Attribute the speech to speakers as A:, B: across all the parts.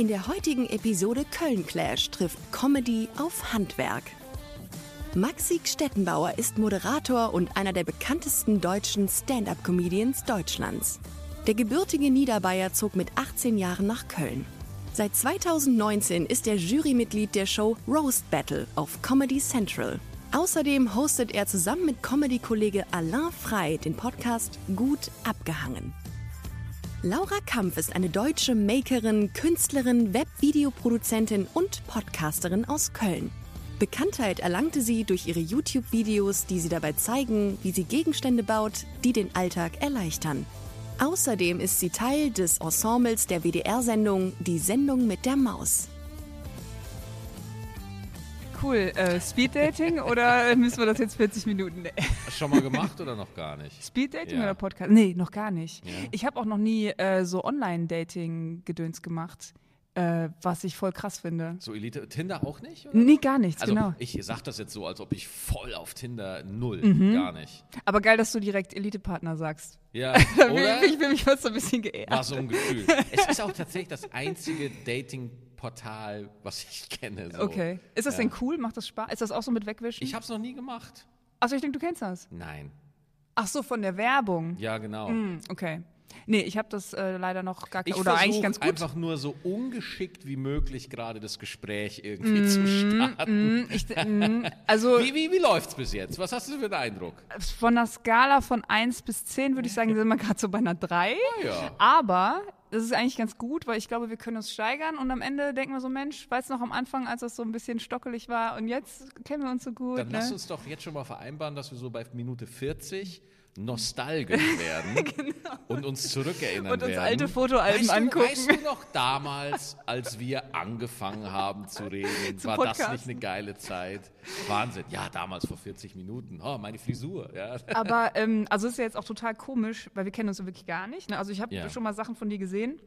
A: In der heutigen Episode Köln Clash trifft Comedy auf Handwerk. Maxi Stettenbauer ist Moderator und einer der bekanntesten deutschen Stand-up-Comedians Deutschlands. Der gebürtige Niederbayer zog mit 18 Jahren nach Köln. Seit 2019 ist er Jurymitglied der Show Roast Battle auf Comedy Central. Außerdem hostet er zusammen mit Comedy-Kollege Alain Frey den Podcast Gut abgehangen. Laura Kampf ist eine deutsche Makerin, Künstlerin, Webvideoproduzentin und Podcasterin aus Köln. Bekanntheit erlangte sie durch ihre YouTube-Videos, die sie dabei zeigen, wie sie Gegenstände baut, die den Alltag erleichtern. Außerdem ist sie Teil des Ensembles der WDR-Sendung Die Sendung mit der Maus.
B: Cool. Äh, Speeddating oder müssen wir das jetzt 40 Minuten?
C: Schon mal gemacht oder noch gar nicht?
B: Speeddating
C: Ja.
B: oder Podcast? Nee, noch gar nicht.
C: Ja.
B: Ich habe auch noch nie äh, so Online-Dating-Gedöns gemacht, äh, was ich voll krass finde.
C: So Elite, Tinder auch nicht? Oder?
B: Nee, gar nichts,
C: Also
B: genau.
C: ich sag das jetzt so, als ob ich voll auf Tinder null,
B: Mhm.
C: gar nicht.
B: Aber geil, dass du direkt Elite-Partner sagst.
C: Ja, oder?
B: ich, bin mich fast so ein bisschen geehrt.
C: War so ein Gefühl. es ist auch tatsächlich das einzige Dating-Portal, was ich kenne. So.
B: Okay. Ist das
C: Ja.
B: denn cool? Macht das Spaß? Ist das auch so mit Wegwischen?
C: Ich habe es noch nie gemacht.
B: Achso, ich denke, du kennst das.
C: Nein.
B: Ach so, von der Werbung.
C: Ja, genau.
B: Hm, okay. Nee, ich habe das äh, leider noch gar
C: Ich
B: Oder eigentlich ganz gut.
C: einfach nur so ungeschickt wie möglich gerade das Gespräch irgendwie zu starten.
B: Mm, ich, mm, also
C: Wie, wie, wie läuft's bis jetzt? Was hast du für einen Eindruck?
B: von einer Skala von 1 bis 10 würde ich sagen, sind wir gerade so bei einer 3.
C: ja.
B: Aber das ist eigentlich ganz gut, weil ich glaube, wir können uns steigern und am Ende denken wir so, Mensch, weiß noch am Anfang, als das so ein bisschen stockelig war und jetzt kennen wir uns so gut.
C: Dann
B: ne?
C: lass uns doch jetzt schon mal vereinbaren, dass wir so bei Minute 40 nostalgisch werden und uns zurückerinnern
B: Genau. Und uns
C: werden.
B: alte Fotoalben
C: weißt
B: angucken.
C: Du, weißt du noch damals, als wir angefangen haben zu reden,
B: Zu
C: war das
B: podcasten.
C: nicht eine geile Zeit? Wahnsinn. Ja, damals vor 40 Minuten. Oh, meine Frisur. Ja.
B: Aber ähm, also ist ja jetzt auch total komisch, weil wir kennen uns so wirklich gar nicht. Ne? Also ich habe
C: Ja.
B: schon mal Sachen von dir gesehen.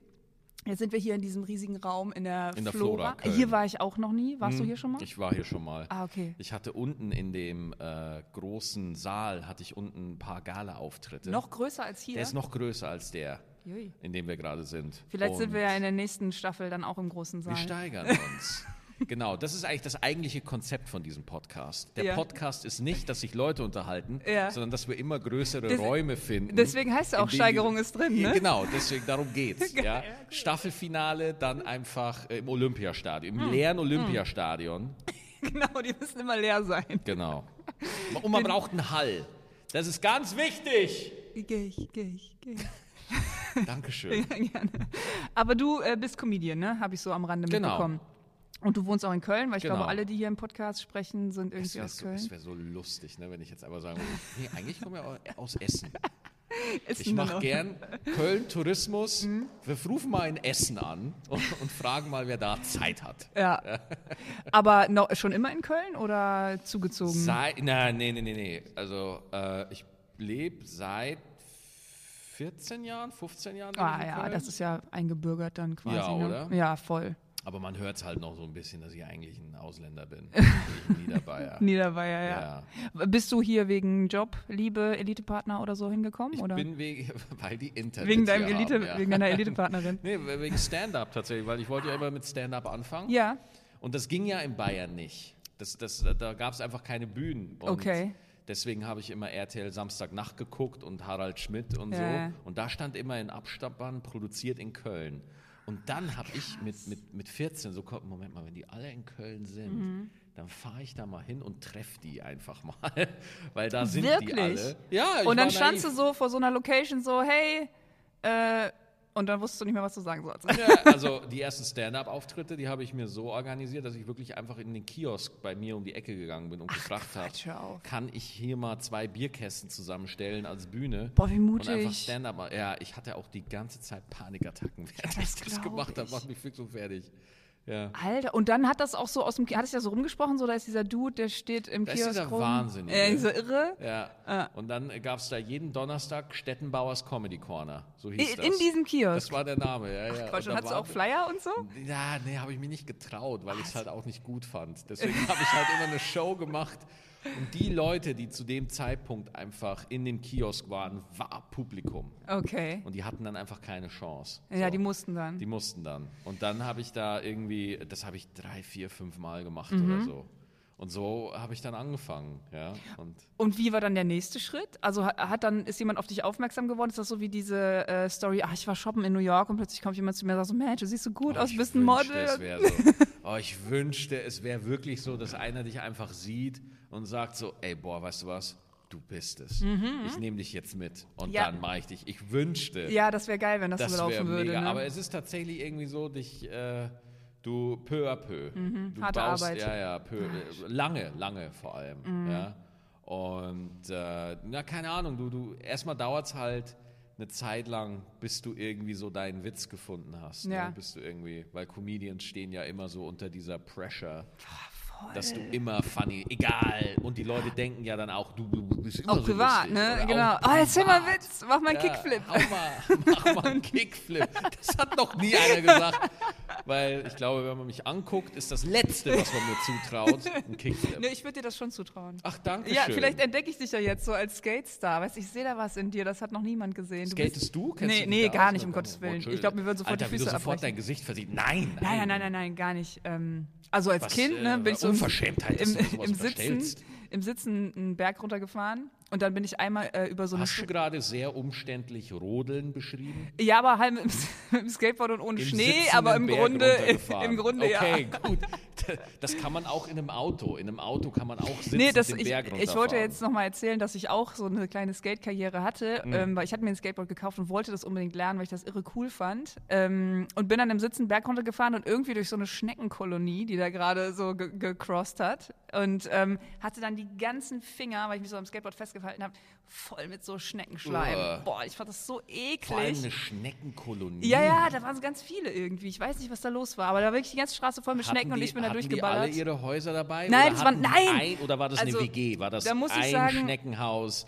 B: Jetzt sind wir hier in diesem riesigen Raum in der,
C: In der
B: Flora.
C: Flora,
B: hier war ich auch noch nie. Warst du
C: Hm,
B: hier schon mal?
C: Ich war hier schon mal.
B: ah, okay.
C: Ich hatte unten in dem äh, großen Saal, hatte ich unten ein paar Gala-Auftritte.
B: Noch größer als hier?
C: Der ist noch größer als der,
B: Jui.
C: in dem wir gerade sind.
B: Vielleicht sind
C: Und
B: wir ja in der nächsten Staffel dann auch im großen Saal.
C: Wir steigern uns. genau, das ist eigentlich das eigentliche Konzept von diesem Podcast. Der
B: Ja.
C: Podcast ist nicht, dass sich Leute unterhalten,
B: Ja.
C: sondern dass wir immer größere
B: Des-
C: Räume finden.
B: deswegen heißt es auch Steigerung ist drin, ne?
C: Genau, deswegen darum geht's. ja. Staffelfinale dann einfach äh, im Olympiastadion,
B: Hm.
C: im leeren Olympiastadion.
B: genau, die müssen immer leer sein.
C: Genau. Und man braucht einen Hall. Das ist ganz wichtig.
B: Geh ich, geh ich, geh ich.
C: Dankeschön.
B: Ja, gerne. Aber du äh, bist Comedian, ne? Habe ich so am Rande
C: Genau.
B: mitbekommen. Und du wohnst auch in Köln, weil ich
C: Genau.
B: glaube, alle, die hier im Podcast sprechen, sind irgendwie
C: wäre
B: aus
C: so,
B: Köln.
C: es wär so lustig, ne, wenn ich jetzt einfach sagen würde, nee, eigentlich kommen wir au- aus Essen.
B: Essen
C: Ich mache gern Köln Tourismus.
B: Mhm.
C: Wir rufen mal in Essen an und, und fragen mal, wer da Zeit hat.
B: Ja. Aber noch, schon immer in Köln oder zugezogen?
C: Sei, na, nee, nee, nee, nee. Also äh, ich lebe seit 14 Jahren, 15 Jahren.
B: ah ja,
C: Köln.
B: das ist ja eingebürgert dann quasi.
C: Ja,
B: ne?
C: oder?
B: Ja, voll.
C: Aber man hört es halt noch so ein bisschen, dass ich eigentlich ein Ausländer bin. ein Niederbayer.
B: Niederbayer, ja.
C: Ja.
B: Bist du hier wegen Job, Liebe, Elitepartner oder so hingekommen?
C: Ich
B: oder?
C: bin wegen, weil die Internet
B: wegen, deinem Elite,
C: haben, ja.
B: wegen deiner Elitepartnerin.
C: Nee, wegen Stand-up tatsächlich, weil ich wollte ja immer mit Stand-up anfangen.
B: Ja,
C: Und das ging ja in Bayern nicht. Das, das, da gab es einfach keine Bühnen. Und
B: Okay.
C: Deswegen habe ich immer RTL Samstagnacht geguckt und Harald Schmidt und
B: Ja.
C: so. Und da stand immer in Abstammern, produziert in Köln. Und dann habe ich mit, mit, mit 14 so, komm, Moment mal, wenn die alle in Köln sind,
B: Mhm.
C: dann fahre ich da mal hin und treffe die einfach mal. Weil da sind
B: Wirklich?
C: die alle. Ja, ich
B: Und dann standst
C: naiv.
B: du so vor so einer Location so, hey, äh, und dann wusstest du nicht mehr, was du sagen sollst.
C: Ja, also die ersten Stand-up-Auftritte, die habe ich mir so organisiert, dass ich wirklich einfach in den Kiosk bei mir um die Ecke gegangen bin und gefragt habe, kann ich hier mal zwei Bierkästen zusammenstellen als Bühne?
B: Boah, wie
C: Und einfach
B: mutig.
C: Stand-up. Ja, ich hatte auch die ganze Zeit Panikattacken, während ich das gemacht habe. Macht mich fix und fertig. Ja.
B: Alter, und dann hat das auch so aus dem, hat es ja so rumgesprochen, so da ist dieser Dude, der steht im
C: Da ist
B: Kiosk
C: dieser
B: rum.
C: Wahnsinnige.
B: Äh, dieser Irre.
C: Ja.
B: Ah.
C: Und dann gab es da jeden Donnerstag Stettenbauers Comedy Corner. So hieß
B: In,
C: das.
B: in diesem Kiosk.
C: Das war der Name, ja, ja.
B: Quatsch, und hattest du auch Flyer und so?
C: Ja, nee, habe ich mir nicht getraut, weil ich es halt auch nicht gut fand. Deswegen habe ich halt immer eine Show gemacht, Und die Leute, die zu dem Zeitpunkt einfach in dem Kiosk waren, war Publikum.
B: Okay.
C: Und die hatten dann einfach keine Chance.
B: Ja,
C: So.
B: die mussten dann.
C: Die mussten dann. Und dann habe ich da irgendwie, das habe ich drei, vier, fünf Mal gemacht
B: Mhm.
C: oder so. Und so habe ich dann angefangen, ja. Und
B: Und wie war dann der nächste Schritt? Also hat, dann, ist jemand auf dich aufmerksam geworden? Ist das so wie diese äh, Story, ach, ich war shoppen in New York und plötzlich kommt jemand zu mir und sagt so, Mensch, du siehst so gut
C: Oh,
B: aus, bist ein
C: wünschte,
B: Model.
C: Es so. Oh, ich wünschte, es wäre wirklich so, dass einer dich einfach sieht und sagt so, ey, boah, weißt du was? Du bist es. Ich nehme dich jetzt mit und
B: Mhm. Ja.
C: dann mache ich dich. Ich wünschte,
B: Ja, das wäre geil, wenn das,
C: das
B: so laufen würde.
C: mega.
B: Ne?
C: Aber es ist tatsächlich irgendwie so, dich, äh, du peu à peu. du
B: Mhm. harte
C: baust,
B: Arbeit.
C: Ja, ja, peu, äh, lange, lange vor allem.
B: Mhm.
C: Ja. Und äh, na, keine Ahnung, du, du erstmal dauert es halt eine Zeit lang, bis du irgendwie so deinen Witz gefunden hast.
B: Ja.
C: Ne? Bis du irgendwie, weil Comedians stehen ja immer so unter dieser Pressure,
B: Voll.
C: Dass du immer funny, egal. Und die Leute denken ja dann auch, du, du bist immer
B: auch
C: so
B: privat,
C: lustig.
B: ne?
C: Oder
B: Genau. Oh, erzähl mal einen. Witz, mach mal einen
C: Ja,
B: Kickflip.
C: Hau mal, mach mal einen Kickflip. Das hat noch nie einer gesagt. Weil ich glaube, wenn man mich anguckt, ist das Letzte, was man mir zutraut, ein Kickflip.
B: Ne, ich würde dir das schon zutrauen.
C: Ach, danke
B: Ja,
C: schön.
B: vielleicht entdecke ich dich ja jetzt so als Skate-Star. Weißt du, ich sehe da was in dir, das hat noch niemand gesehen. Du bist-
C: Skatest du? Kennst
B: Nee,
C: du
B: nee, gar
C: aus?
B: nicht, um
C: Oder?
B: Gottes
C: Oh,
B: Willen. Ich
C: Entschuldigung.
B: glaube, mir würden sofort
C: Alter,
B: die
C: wie du
B: Füße
C: sofort
B: abbrechen.
C: dein Gesicht versieht. Nein,
B: Nein, nein, nein, nein, nein, gar nicht. Ähm, also als
C: Was,
B: Kind
C: äh,
B: ne, bin ich so im, im, im, Sitzen, im Sitzen einen Berg runtergefahren und dann bin ich einmal äh, über so eine
C: Hast du gerade sehr umständlich Rodeln beschrieben?
B: Ja, aber halt mit, dem- mit dem Skateboard und ohne
C: Im
B: Schnee,
C: Sitzen
B: aber im Grunde, im Grunde
C: okay,
B: ja.
C: gut. Das kann man auch in einem Auto. In einem Auto kann man auch sitzen
B: Nee, das,
C: den
B: ich,
C: Berg
B: ich wollte jetzt nochmal erzählen, dass ich auch so eine kleine Skate-Karriere hatte,
C: Mhm.
B: ähm, weil ich hatte mir ein Skateboard gekauft und wollte das unbedingt lernen, weil ich das irre cool fand. Ähm, und bin dann im Sitzen Berg runtergefahren und irgendwie durch so eine Schneckenkolonie, die da gerade so ge gecrossed hat. Und ähm, hatte dann die ganzen Finger, weil ich mich so am Skateboard festgehalten habe, voll mit so Schneckenschleim.
C: Uah.
B: Boah, ich fand das so
C: Vor allem
B: eklig.
C: eine Schneckenkolonie.
B: Ja, ja, da waren ganz viele irgendwie. Ich weiß nicht, was da los war, aber da war wirklich die ganze Straße voll mit
C: Hatten
B: Schnecken und
C: die,
B: ich bin da
C: hatten Die
B: durchgeballert.
C: alle ihre Häuser dabei?
B: Nein, das waren-
C: die
B: nein!
C: Ein, oder war das
B: Also,
C: eine WG? War das
B: da
C: ein
B: sagen-
C: Schneckenhaus,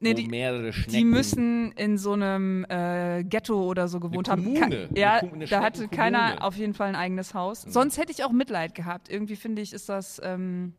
B: Nee,
C: wo
B: die-
C: mehrere Schnecken...
B: Die müssen in so einem äh, Ghetto oder so gewohnt
C: Eine
B: haben.
C: Kommune,
B: Ka- ja,
C: eine
B: da hatte keiner auf jeden Fall ein eigenes Haus. Sonst hätte ich auch Mitleid gehabt. Irgendwie finde ich, ist das ähm,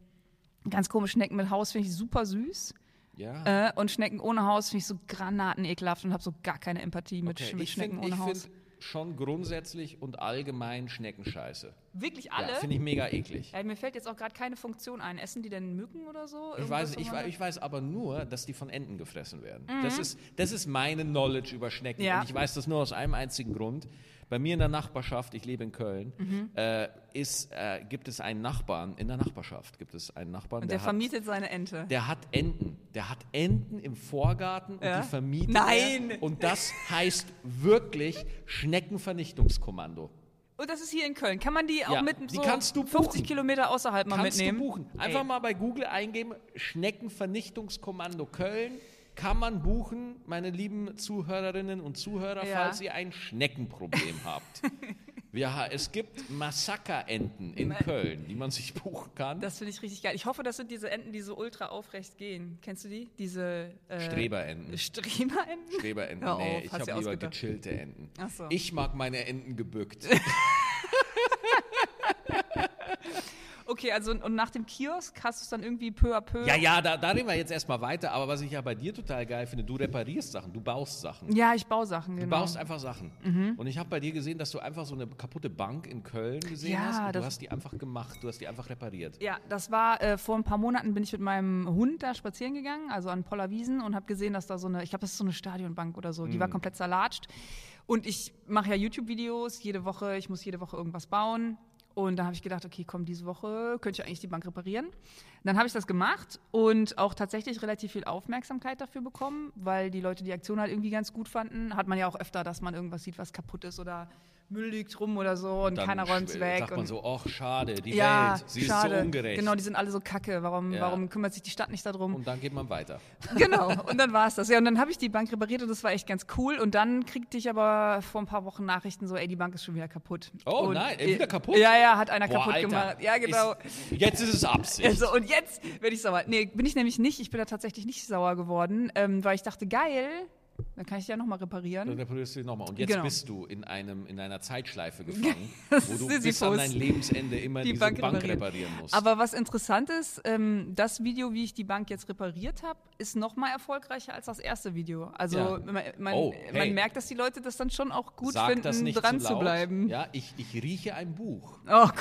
B: ganz komisch. Schnecken mit Haus finde ich super süß.
C: Ja.
B: Äh, und Schnecken ohne Haus finde ich so granatenekelhaft und habe so gar keine Empathie mit,
C: okay.
B: mit
C: Ich
B: Schnecken
C: finde
B: ohne
C: ich
B: Haus.
C: find schon grundsätzlich und allgemein Schnecken scheiße.
B: Wirklich alle?
C: Ja, finde ich mega eklig.
B: Ja, mir fällt jetzt auch gerade keine Funktion ein. Essen die denn Mücken oder so?
C: Ich weiß, ich,
B: man
C: wei-
B: sagt-
C: ich weiß aber nur, dass die von Enten gefressen werden. Das, ist, das ist meine Knowledge über Schnecken.
B: Ja.
C: Und ich weiß das nur aus einem einzigen Grund. Bei mir in der Nachbarschaft, ich lebe in Köln,
B: Mhm.
C: äh, ist, äh, gibt es einen Nachbarn, in der Nachbarschaft gibt es einen Nachbarn,
B: Und der
C: hat,
B: vermietet seine Ente.
C: der hat Enten. Der hat Enten im Vorgarten und
B: Ja?
C: die vermietet
B: Nein!
C: er. Und das heißt wirklich Schneckenvernichtungskommando.
B: Und das ist hier in Köln. Kann man die auch
C: Ja,
B: mit
C: die
B: so
C: kannst du
B: 50
C: buchen.
B: Kilometer außerhalb mal
C: Kannst
B: mitnehmen?
C: du buchen. Einfach
B: Ey.
C: mal bei Google eingeben, Schneckenvernichtungskommando Köln. Kann man buchen, meine lieben Zuhörerinnen und Zuhörer,
B: Ja.
C: falls ihr ein Schneckenproblem habt. Ha- es gibt Massakerenten in Köln, die man sich buchen kann.
B: Das finde ich richtig geil. Ich hoffe, das sind diese Enten, die so ultra aufrecht gehen. Kennst du die? Diese äh,
C: Streberenten.
B: Streberenten?
C: Streberenten,
B: Hör
C: nee,
B: auf,
C: ich habe lieber
B: ausgedacht.
C: gechillte Enten.
B: So.
C: Ich mag meine Enten gebückt.
B: Okay, also und nach dem Kiosk hast du es dann irgendwie peu à peu.
C: ja, ja, da, da reden wir jetzt erstmal weiter. Aber was ich ja bei dir total geil finde, du reparierst Sachen, du baust Sachen.
B: Ja, ich baue Sachen,
C: Du
B: genau.
C: baust einfach Sachen. Und ich habe bei dir gesehen, dass du einfach so eine kaputte Bank in Köln gesehen
B: Ja,
C: hast. Und du hast die einfach gemacht, du hast die einfach repariert.
B: Ja, das war äh, vor ein paar Monaten bin ich mit meinem Hund da spazieren gegangen, also an Pollerwiesen und habe gesehen, dass da so eine, ich glaube, das ist so eine Stadionbank oder so, die
C: Mhm.
B: war komplett zerlatscht. Und ich mache ja YouTube-Videos jede Woche, ich muss jede Woche irgendwas bauen. Und da habe ich gedacht, okay, komm, diese Woche könnte ich eigentlich die Bank reparieren. Dann habe ich das gemacht und auch tatsächlich relativ viel Aufmerksamkeit dafür bekommen, weil die Leute die Aktion halt irgendwie ganz gut fanden. Hat man ja auch öfter, dass man irgendwas sieht, was kaputt ist oder Müll liegt rum oder so und
C: Dann
B: keiner räumt es weg.
C: Sagt man
B: und
C: so, ach, schade, die
B: ja,
C: Welt, sie
B: schade.
C: ist so ungerecht.
B: Genau, die sind alle so kacke. Warum,
C: Ja.
B: warum kümmert sich die Stadt nicht darum?
C: und dann geht man weiter.
B: genau. Und dann war es das. Ja, und dann habe ich die Bank repariert und das war echt ganz cool. Und dann kriegte ich aber vor ein paar Wochen Nachrichten so, ey, die Bank ist schon wieder kaputt.
C: Oh
B: und,
C: nein, wieder kaputt?
B: Ja, ja, hat einer
C: Boah,
B: kaputt
C: Alter,
B: gemacht. Ja, genau.
C: Ist, jetzt ist es Absicht.
B: Also, und jetzt werde ich sauer. Nee, bin ich nämlich nicht. Ich bin da tatsächlich nicht sauer geworden, ähm, weil ich dachte, geil, Dann kann ich die ja nochmal reparieren.
C: Dann reparierst du nochmal. Und jetzt
B: Genau.
C: bist du in, einem, in einer Zeitschleife gefangen, wo du bis an dein Lebensende immer
B: Die
C: diese
B: Bank
C: Bank,
B: reparieren.
C: reparieren musst.
B: Aber was interessant ist, ähm, das Video, wie ich die Bank jetzt repariert habe, ist noch mal erfolgreicher als das erste Video. Also
C: Ja.
B: man, man,
C: Oh, hey.
B: man merkt, dass die Leute das dann schon auch gut
C: Sag
B: finden, dran
C: zu,
B: zu bleiben.
C: Ja, ich, ich rieche ein Buch.
B: Oh Gott.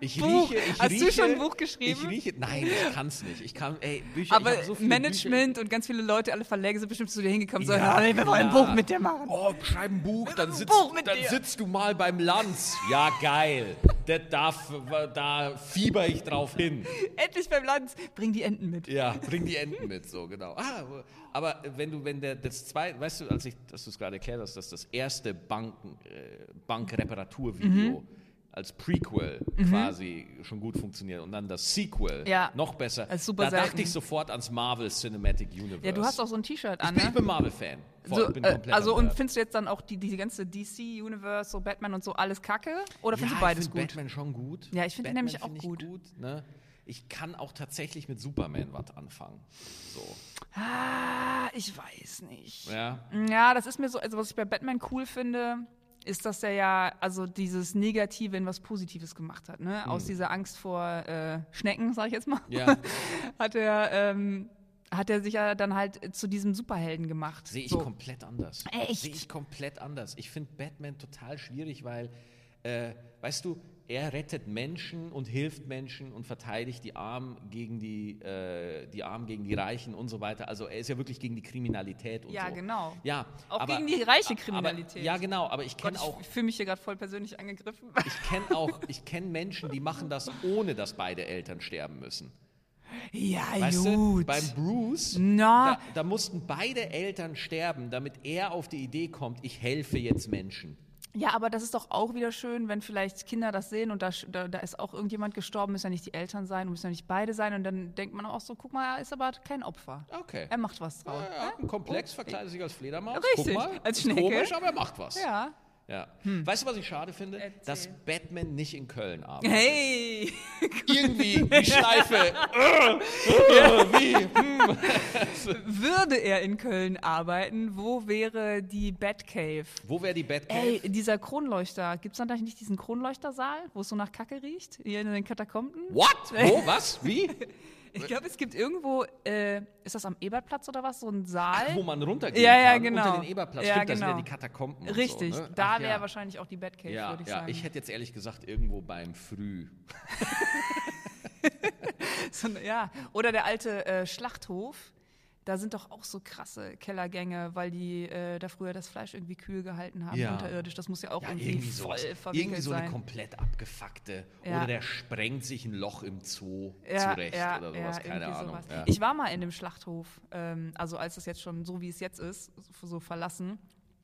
C: Ich
B: Buch.
C: rieche, ich
B: Hast
C: rieche,
B: du schon ein Buch geschrieben?
C: Ich rieche, nein, ich kann es nicht. Ich kann, ey, Bücher,
B: Aber
C: so
B: Management und ganz viele Leute, alle Verläge sind bestimmt zu dir hingekommen und
C: Ja,
B: ja, wir wollen ein. Buch mit dir machen.
C: Oh, schreib ein Buch, dann, sitzt,
B: Buch
C: dann sitzt du mal beim Lanz. Ja, geil. Da, da, da fieber ich drauf hin.
B: Endlich beim Land, bring die Enten mit.
C: Ja, bring die Enten mit, so genau. Ah, aber wenn du, wenn der, das zweite, weißt du, als ich, dass du es gerade erklärt hast, dass das erste Banken, äh, Bankreparaturvideo
B: Mhm.
C: Als Prequel quasi schon gut funktioniert und dann das Sequel
B: Ja.
C: noch besser. Da dachte
B: selten.
C: ich sofort ans Marvel Cinematic Universe.
B: Ja, du hast auch so ein T-Shirt
C: ich
B: an,
C: bin,
B: ne?
C: ich bin Marvel-Fan.
B: So,
C: bin
B: äh,
C: kompletter
B: also und findest du jetzt dann auch die, die ganze DC-Universe, so Batman und so alles kacke? Oder
C: ja,
B: findest du beides
C: ich
B: gut?
C: Batman schon gut.
B: Ja, ich finde nämlich auch
C: find ich
B: gut.
C: ne? Ich kann auch tatsächlich mit Superman was anfangen. So,
B: Ah, ich weiß nicht.
C: ja.
B: Ja, das ist mir so, also was ich bei Batman cool finde, ist, dass er ja also dieses Negative in was Positives gemacht hat, ne? Aus dieser Angst vor äh, Schnecken, sag ich jetzt mal.
C: Ja.
B: hat er ähm, hat er sich ja dann halt zu diesem Superhelden gemacht.
C: Sehe ich
B: so.
C: komplett anders.
B: Echt?
C: Sehe ich komplett anders. Ich finde Batman total schwierig, weil, äh, weißt du, er rettet Menschen und hilft Menschen und verteidigt die Armen gegen die, äh, die Armen gegen die Reichen und so weiter. Also er ist ja wirklich gegen die Kriminalität und
B: Ja,
C: so.
B: genau.
C: Ja,
B: Auch
C: aber,
B: gegen die reiche
C: aber-
B: Kriminalität.
C: ja, genau. Aber ich kenne auch,
B: ich fühle mich hier gerade voll persönlich angegriffen.
C: ich kenne auch, ich kenne Menschen, die machen das ohne, dass beide Eltern sterben müssen.
B: ja,
C: Weißt du,
B: gut.
C: beim Bruce,
B: Na.
C: da, da mussten beide Eltern sterben, damit er auf die Idee kommt, ich helfe jetzt Menschen.
B: Ja, aber das ist doch auch wieder schön, wenn vielleicht Kinder das sehen und da, da, da ist auch irgendjemand gestorben, müssen ja nicht die Eltern sein und müssen ja nicht beide sein und dann denkt man auch so, guck mal, er ist aber kein Opfer.
C: Okay.
B: Er macht was draus.
C: Ja, ja, ein Komplex, verkleidet sich als Fledermaus.
B: Richtig,
C: Guck mal,
B: als Schnecke.
C: Komisch, aber er macht was.
B: Ja.
C: Ja. Weißt du, was ich schade finde?
B: Erzähl.
C: Dass Batman nicht in Köln arbeitet.
B: Hey!
C: Irgendwie die Schleife. äh, wie? Hm.
B: Würde er in Köln arbeiten, wo wäre die Batcave?
C: Wo wäre die Batcave?
B: Ey, dieser Kronleuchter, gibt es dann da nicht diesen Kronleuchtersaal, wo es so nach Kacke riecht, hier in den Katakomben?
C: What? Wo? Was? Wie?
B: Ich glaube, es gibt irgendwo, äh, ist das am Eberplatz oder was, so ein Saal?
C: Wo man runtergehen
B: Ja, ja,
C: kann,
B: genau.
C: unter den Eberplatz.
B: Ja,
C: Stimmt, das
B: genau.
C: wäre die Katakomben
B: Richtig,
C: so, ne?
B: da
C: Ach,
B: wäre
C: ja.
B: wahrscheinlich auch die Batcave,
C: Ja,
B: würde ich
C: ja,
B: sagen.
C: ich hätte jetzt ehrlich gesagt irgendwo beim Früh.
B: So, ja. Oder der alte äh, Schlachthof. Da sind doch auch so krasse Kellergänge, weil die äh, da früher das Fleisch irgendwie kühl gehalten haben,
C: Ja.
B: unterirdisch. Das muss ja auch
C: Ja,
B: irgendwie,
C: irgendwie
B: voll verwickelt
C: Irgendwie so eine
B: sein.
C: komplett abgefuckte.
B: Ja.
C: Oder der sprengt sich ein Loch im Zoo zurecht oder sowas. Keine Ahnung.
B: sowas. Ich war mal in dem Schlachthof, ähm, also als es jetzt schon so wie es jetzt ist, so verlassen.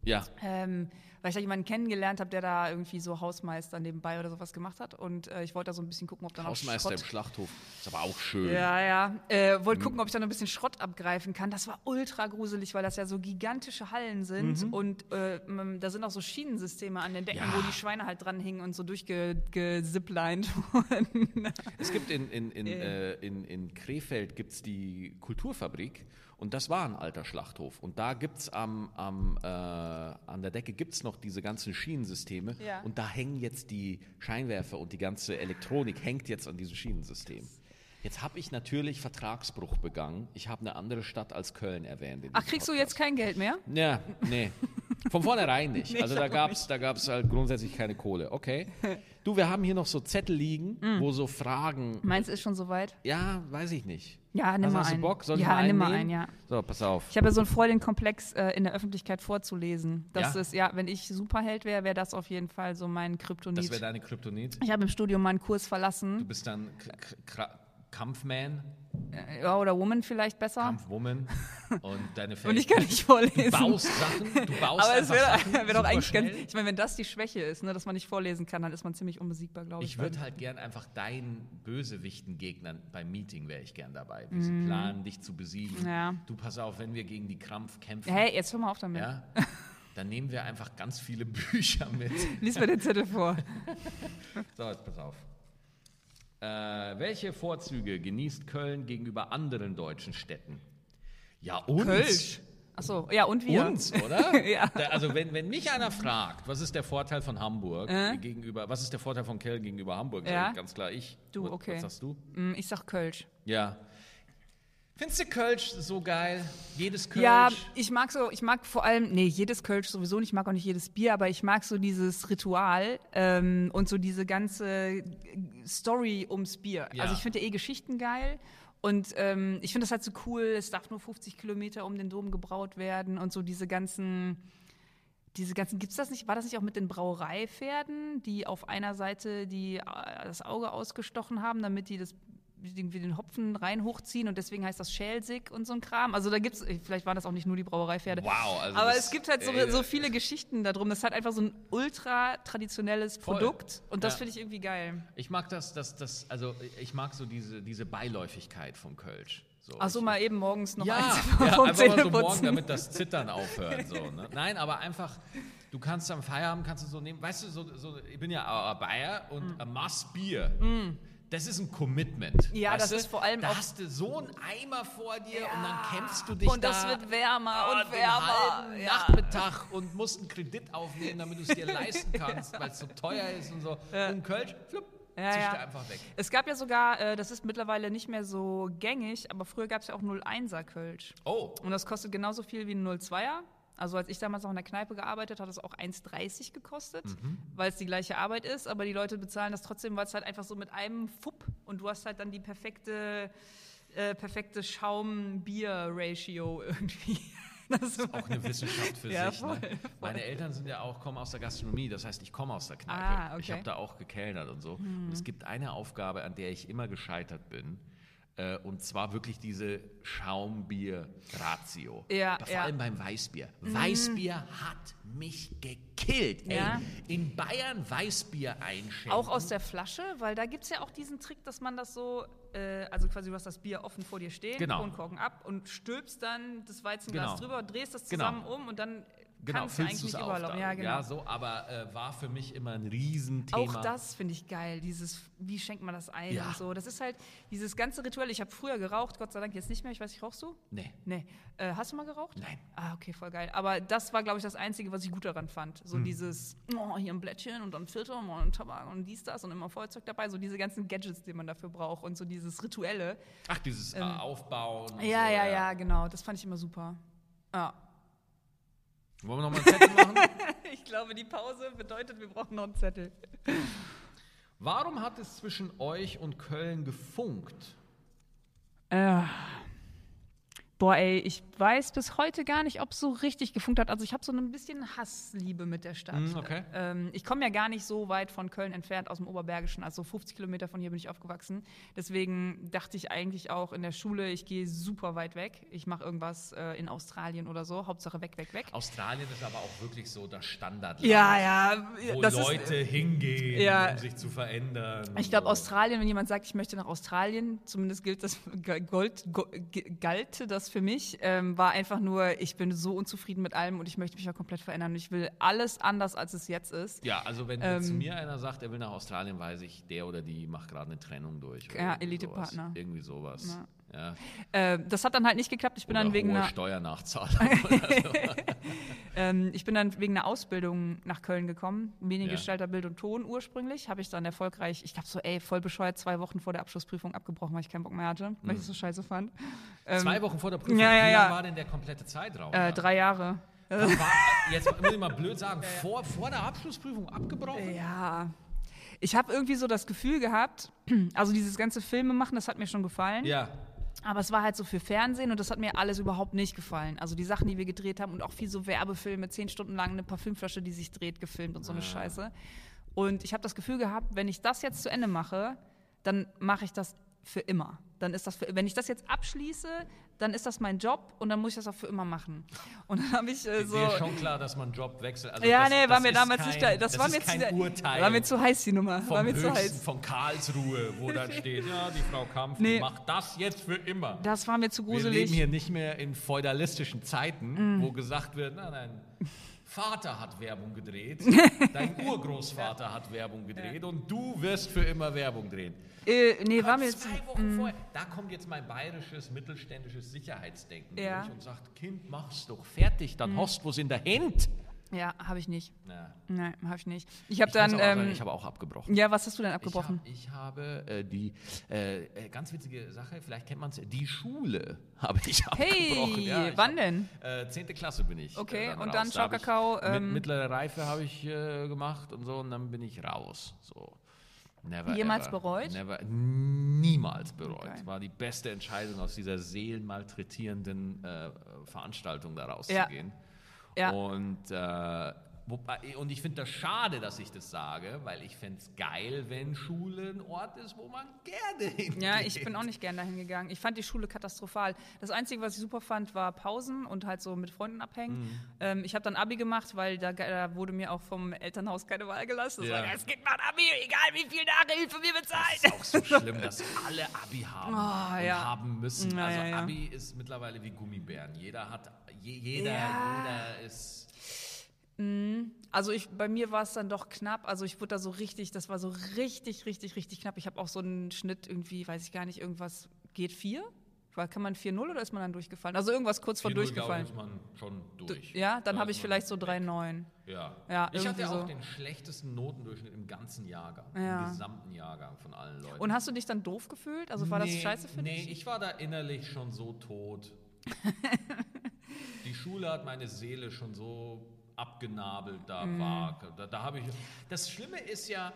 C: Ja.
B: Ähm, weil ich da jemanden kennengelernt habe, der da irgendwie so Hausmeister nebenbei oder sowas gemacht hat. Und äh, ich wollte da so ein bisschen gucken, ob da noch
C: Hausmeister im
B: Schrott
C: Schlachthof. Ist aber auch schön.
B: Ja, ja. Äh, wollte gucken, ob ich da noch ein bisschen Schrott abgreifen kann. Das war ultra gruselig, weil das ja so gigantische Hallen sind. Und äh, da sind auch so Schienensysteme an den Decken,
C: Ja.
B: wo die Schweine halt dranhingen und so durchgeziplined wurden.
C: Es gibt in, in, in, äh, in, in Krefeld gibt's die Kulturfabrik und das war ein alter Schlachthof. Und da gibt es am, am, äh, an der Decke gibt's noch diese ganzen Schienensysteme
B: Ja.
C: und da hängen jetzt die Scheinwerfer und die ganze Elektronik hängt jetzt an diesem Schienensystem. Jetzt habe ich natürlich Vertragsbruch begangen. Ich habe eine andere Stadt als Köln erwähnt.
B: Ach, kriegst du
C: Podcast.
B: jetzt kein Geld mehr?
C: Ja, nee. Von vornherein nicht.
B: Nee,
C: also da da gab's halt grundsätzlich keine Kohle. Okay. Du, wir haben hier noch so Zettel liegen,
B: Mm.
C: wo so Fragen.
B: Meinst du, ist schon soweit?
C: Ja, weiß ich nicht.
B: Ja, nimm
C: Also
B: mal
C: hast du
B: einen.
C: Bock? Soll ich
B: ja,
C: mal einen
B: nimm mal
C: nehmen?
B: einen, ja.
C: So, pass auf.
B: Ich habe ja so einen voll den Komplex äh, in der Öffentlichkeit vorzulesen. Das
C: Ja?
B: ist, ja, wenn ich Superheld wäre, wäre das auf jeden Fall so mein Kryptonit.
C: Das wäre deine Kryptonit.
B: ich habe im Studium meinen Kurs
C: Du
B: verlassen.
C: bist dann Kampfman,
B: Ja, oder Woman vielleicht besser.
C: Kampfwoman und deine
B: Und ich kann nicht vorlesen.
C: Du baust Sachen, du baust
B: Aber es wäre wär doch eigentlich ganz. Ich meine, wenn das die Schwäche ist, ne, dass man nicht vorlesen kann, dann ist man ziemlich unbesiegbar, glaube ich.
C: Ich würde halt gern einfach deinen Bösewichten-Gegnern beim Meeting wäre ich gern dabei. Wir sie planen, dich zu besiegen.
B: Ja.
C: Du pass auf, wenn wir gegen die Krampf kämpfen,
B: Hey, jetzt hör mal auf damit.
C: ja, dann nehmen wir einfach ganz viele Bücher mit.
B: Lies mir den Zettel vor.
C: So, jetzt pass auf. Äh, welche Vorzüge genießt Köln gegenüber anderen deutschen Städten? Ja, uns.
B: Kölsch. Achso, ja, und wir.
C: Uns, oder?
B: Ja.
C: Da- Also wenn, wenn mich einer fragt, was ist der Vorteil von Hamburg gegenüber, was ist der Vorteil von Köln gegenüber Hamburg,
B: Ja.
C: ganz klar ich.
B: Du,
C: Was-
B: okay.
C: Was sagst du?
B: Mm, Ich sag Kölsch.
C: Ja. Findest du Kölsch so geil? Jedes Kölsch?
B: Ja, ich mag so, ich mag vor allem, nee, jedes Kölsch sowieso nicht, ich mag auch nicht jedes Bier, aber ich mag so dieses Ritual ähm, und so diese ganze Story ums Bier.
C: Ja.
B: Also ich finde eh Geschichten geil und ähm, ich finde das halt so cool, es darf nur 50 Kilometer um den Dom gebraut werden und so diese ganzen, diese ganzen, gibt's das nicht, war das nicht auch mit den Brauereipferden, die auf einer Seite die, äh, das Auge ausgestochen haben, damit die das irgendwie den Hopfen rein hochziehen und deswegen heißt das Schelsig und so ein Kram. Also da gibt's, vielleicht waren das auch nicht nur die Brauereipferde.
C: Wow, also
B: Aber es gibt halt so, so viele Geschichten darum. Das ist halt einfach so ein ultra traditionelles
C: Voll.
B: Produkt und das
C: Ja.
B: finde ich irgendwie geil.
C: Ich mag das, das, das, also ich mag so diese, diese Beiläufigkeit vom Kölsch. So,
B: Ach so, mal eben morgens noch
C: ja,
B: eins
C: ja,
B: vom
C: einfach mal so morgen, damit das Zittern aufhört. So, ne? Nein, aber einfach, du kannst am Feierabend, kannst du so nehmen, weißt du, so, so, ich bin ja äh, Bayer und ein Maß Bier. Das ist ein Commitment.
B: Mm. Ja,
C: weißt
B: das
C: du?
B: ist vor allem
C: Da
B: auch-
C: hast du so einen Eimer vor dir und dann kämpfst du dich
B: Und das
C: da
B: wird wärmer und wärmer. Ja.
C: Nachmittag und musst einen Kredit aufnehmen, damit du es dir leisten kannst, weil es so teuer ist und so. Und Kölsch, flupp,
B: Ja, ja.
C: einfach weg.
B: Es gab ja sogar, äh, das ist mittlerweile nicht mehr so gängig, aber früher gab es ja auch 01er Kölsch.
C: Oh,
B: Und das kostet genauso viel wie ein 02er. Also als ich damals noch in der Kneipe gearbeitet hat es auch 1,30 gekostet,
C: Mhm.
B: weil es die gleiche Arbeit ist, aber die Leute bezahlen das trotzdem, weil es halt einfach so mit einem Fupp und du hast halt dann die perfekte, äh, perfekte Schaum-Bier-Ratio irgendwie. Das ist
C: auch eine Wissenschaft für
B: Ja,
C: sich.
B: voll,
C: ne? Meine Eltern sind ja auch, kommen aus der Gastronomie, das heißt, ich komme aus der Kneipe.
B: Ah, okay.
C: Ich habe da auch gekellnert und so. Und es gibt eine Aufgabe, an der ich immer gescheitert bin. Äh, und zwar wirklich diese Schaumbier-Ratio.
B: Ja,
C: Vor
B: ja. Mhm.
C: allem beim Weißbier. Weißbier hat mich gekillt.
B: Ja.
C: Ey, in Bayern Weißbier einschenken.
B: Auch aus der Flasche, weil da gibt es ja auch diesen Trick, dass man das so, äh, also quasi du hast das Bier offen vor dir stehen,
C: Genau.
B: Kronkorken ab und stülpst dann das Weizenglas
C: Genau.
B: drüber, drehst das
C: Genau.
B: zusammen um und dann
C: Genau,
B: kannst du
C: füllst
B: eigentlich
C: du's
B: nicht
C: auf.
B: Ja, genau.
C: ja, so, aber äh, war für mich immer ein Riesenthema.
B: Auch das finde ich geil, dieses, wie schenkt man das ein
C: Ja.
B: und so. Das ist halt dieses ganze Rituell. Ich habe früher geraucht, Gott sei Dank jetzt nicht mehr. Ich weiß nicht, rauchst du?
C: Nee.
B: Nee. Äh, hast du mal geraucht?
C: Nein.
B: Ah, okay, voll geil. Aber das war, glaube ich, das Einzige, was ich gut daran fand.
C: Hm.
B: So dieses, oh, hier ein Blättchen und dann ein Filter und ein Tabak und dies, das und immer Feuerzeug dabei. So diese ganzen Gadgets, die man dafür braucht und so dieses Rituelle.
C: Ach, dieses äh, Aufbauen.
B: Ähm, Ja,
C: so,
B: ja, ja, genau. Das fand ich immer super. Ja.
C: Wollen wir nochmal einen Zettel machen?
B: Ich glaube, die Pause bedeutet, wir brauchen noch einen Zettel.
C: Warum hat es zwischen euch und Köln gefunkt?
B: Äh, boah, ey, ich weiß bis heute gar nicht, ob es so richtig gefunkt hat. Also ich habe so ein bisschen Hassliebe mit der Stadt.
C: Mm, okay.
B: Ähm, ich komme ja gar nicht so weit von Köln entfernt aus dem Oberbergischen. Also 50 Kilometer von hier bin ich aufgewachsen. Deswegen dachte ich eigentlich auch in der Schule, ich gehe super weit weg. Ich mache irgendwas äh, in Australien oder so. Hauptsache weg, weg, weg.
C: Australien ist aber auch wirklich so das Standard.
B: Ja, ja.
C: Wo
B: das
C: Leute
B: ist,
C: hingehen,
B: Ja.
C: um sich zu verändern.
B: ich glaube,
C: so.
B: Australien, wenn jemand sagt, ich möchte nach Australien, zumindest gilt das, Gold, go, g- galte das für mich, ähm, war einfach nur, ich bin so unzufrieden mit allem und ich möchte mich ja komplett verändern. Ich will alles anders, als es jetzt ist.
C: Ja, also wenn
B: Ähm,
C: zu mir einer sagt, er will nach Australien, weiß ich, der oder die macht gerade eine Trennung durch.
B: Ja, Elite-Partner.
C: Irgendwie sowas. Ja.
B: Äh, das hat dann halt nicht geklappt. Ich bin
C: Oder
B: dann wegen
C: hohe
B: einer,
C: Steuernachzahlung.
B: ähm, ich bin dann wegen einer Ausbildung nach Köln gekommen,
C: Ja.
B: Mediengestalter Bild und Ton ursprünglich. Habe ich dann erfolgreich, ich glaube so, ey, voll bescheuert, zwei Wochen vor der Abschlussprüfung abgebrochen, weil ich keinen Bock mehr hatte, weil ich es so scheiße fand. Ähm,
C: Zwei Wochen vor der Prüfung.
B: ja, ja,
C: Wie
B: ja.
C: lang war denn der komplette Zeitraum?
B: Äh, drei Jahre.
C: War, jetzt muss ich mal blöd sagen, vor, vor der Abschlussprüfung abgebrochen?
B: Ja. Ich habe irgendwie so das Gefühl gehabt, also dieses ganze Filme machen, das hat mir schon gefallen.
C: Ja.
B: Aber es war halt so für Fernsehen und das hat mir alles überhaupt nicht gefallen. Also die Sachen, die wir gedreht haben und auch viel so Werbefilme, zehn Stunden lang eine Parfümflasche, die sich dreht, gefilmt und so eine Scheiße. Und ich habe das Gefühl gehabt, wenn ich das jetzt zu Ende mache, dann mache ich das für immer. Dann ist das für, wenn ich das jetzt abschließe, dann ist das mein Job und dann muss ich das auch für immer machen. Und dann habe ich äh, so.
C: Dir ist schon klar, dass man Job wechselt. Also
B: ja,
C: das,
B: nee,
C: das
B: war mir damals
C: kein,
B: nicht klar. Das, war
C: ist
B: mir zu,
C: Urteil
B: war mir zu heiß, die Nummer.
C: vom
B: war mir zu heiß.
C: von Karlsruhe, wo dann steht, ja, die Frau Kampf
B: Nee.
C: macht das jetzt für immer.
B: Das war mir zu
C: Wir
B: gruselig.
C: leben hier nicht mehr in feudalistischen Zeiten, wo gesagt wird, nein, nein, Vater hat Werbung gedreht, dein Urgroßvater hat Werbung gedreht und du wirst für immer Werbung drehen.
B: Äh, nee, war mir jetzt.
C: Zwei Wochen vorher. Da kommt jetzt mein bayerisches, mittelständisches Sicherheitsdenken
B: Ja.
C: durch und sagt, Kind, mach's doch fertig, dann hast du was in der Hand.
B: Ja, habe ich nicht.
C: Na,
B: Nein, habe ich nicht. Ich habe dann.
C: sagen,
B: Ähm,
C: ich habe auch abgebrochen.
B: ja, was hast du denn abgebrochen?
C: Ich, hab, ich habe äh, die äh, äh, ganz witzige Sache, vielleicht kennt man es, die Schule habe ich abgebrochen.
B: Hey,
C: Ja,
B: wann denn?
C: Äh, zehnte Klasse bin ich.
B: Okay,
C: äh,
B: und dann
C: raus. Da hab ich
B: Schau Kakao,
C: mit-
B: ähm,
C: mittlere Reife habe ich äh, gemacht und so und dann bin ich raus. So. Never
B: Jemals
C: ever.
B: bereut?
C: Never, niemals bereut.
B: Okay.
C: War die beste Entscheidung, aus dieser seelenmalträtierenden äh, Veranstaltung da
B: Ja.
C: rauszugehen.
B: Ja.
C: Und, äh, und ich finde das schade, dass ich das sage, weil ich fände es geil, wenn Schule ein Ort ist, wo man gerne hingeht.
B: Ja, ich bin auch nicht gern dahin gegangen. Ich fand die Schule katastrophal. Das Einzige, was ich super fand, war Pausen und halt so mit Freunden abhängen.
C: Mhm.
B: Ähm, ich habe dann Abi gemacht, weil da, da wurde mir auch vom Elternhaus keine Wahl gelassen. Das
C: Ja.
B: war, es geht mal Abi, egal wie viel Nachhilfe wir bezahlen.
C: Das ist auch so schlimm, dass alle Abi haben
B: Oh,
C: und
B: ja.
C: haben müssen.
B: Ja,
C: also. Abi ist mittlerweile wie Gummibären. Jeder hat, je, jeder, jeder ist.
B: Also ich, bei mir war es dann doch knapp. Also ich wurde da so richtig, das war so richtig, richtig, richtig knapp. Ich habe auch so einen Schnitt irgendwie, weiß ich gar nicht, irgendwas geht vier? Kann man 4-0 oder ist man dann durchgefallen? Also irgendwas kurz vor
C: 4-0, glaube
B: durchgefallen.
C: ich, ist man schon durch.
B: Ja, dann
C: Da
B: habe ich vielleicht so
C: weg.
B: 3-9.
C: Ja.
B: Ja,
C: ich hatte
B: irgendwie
C: auch
B: so.
C: den schlechtesten Notendurchschnitt im ganzen Jahrgang,
B: Ja.
C: im gesamten Jahrgang von allen Leuten.
B: Und hast du dich dann doof gefühlt? Also war das
C: Nee,
B: scheiße für
C: Nee,
B: dich?
C: ich war da innerlich schon so tot. Die Schule hat meine Seele schon so abgenabelt, da
B: Mhm.
C: war. Da, da habe ich. Das Schlimme ist ja,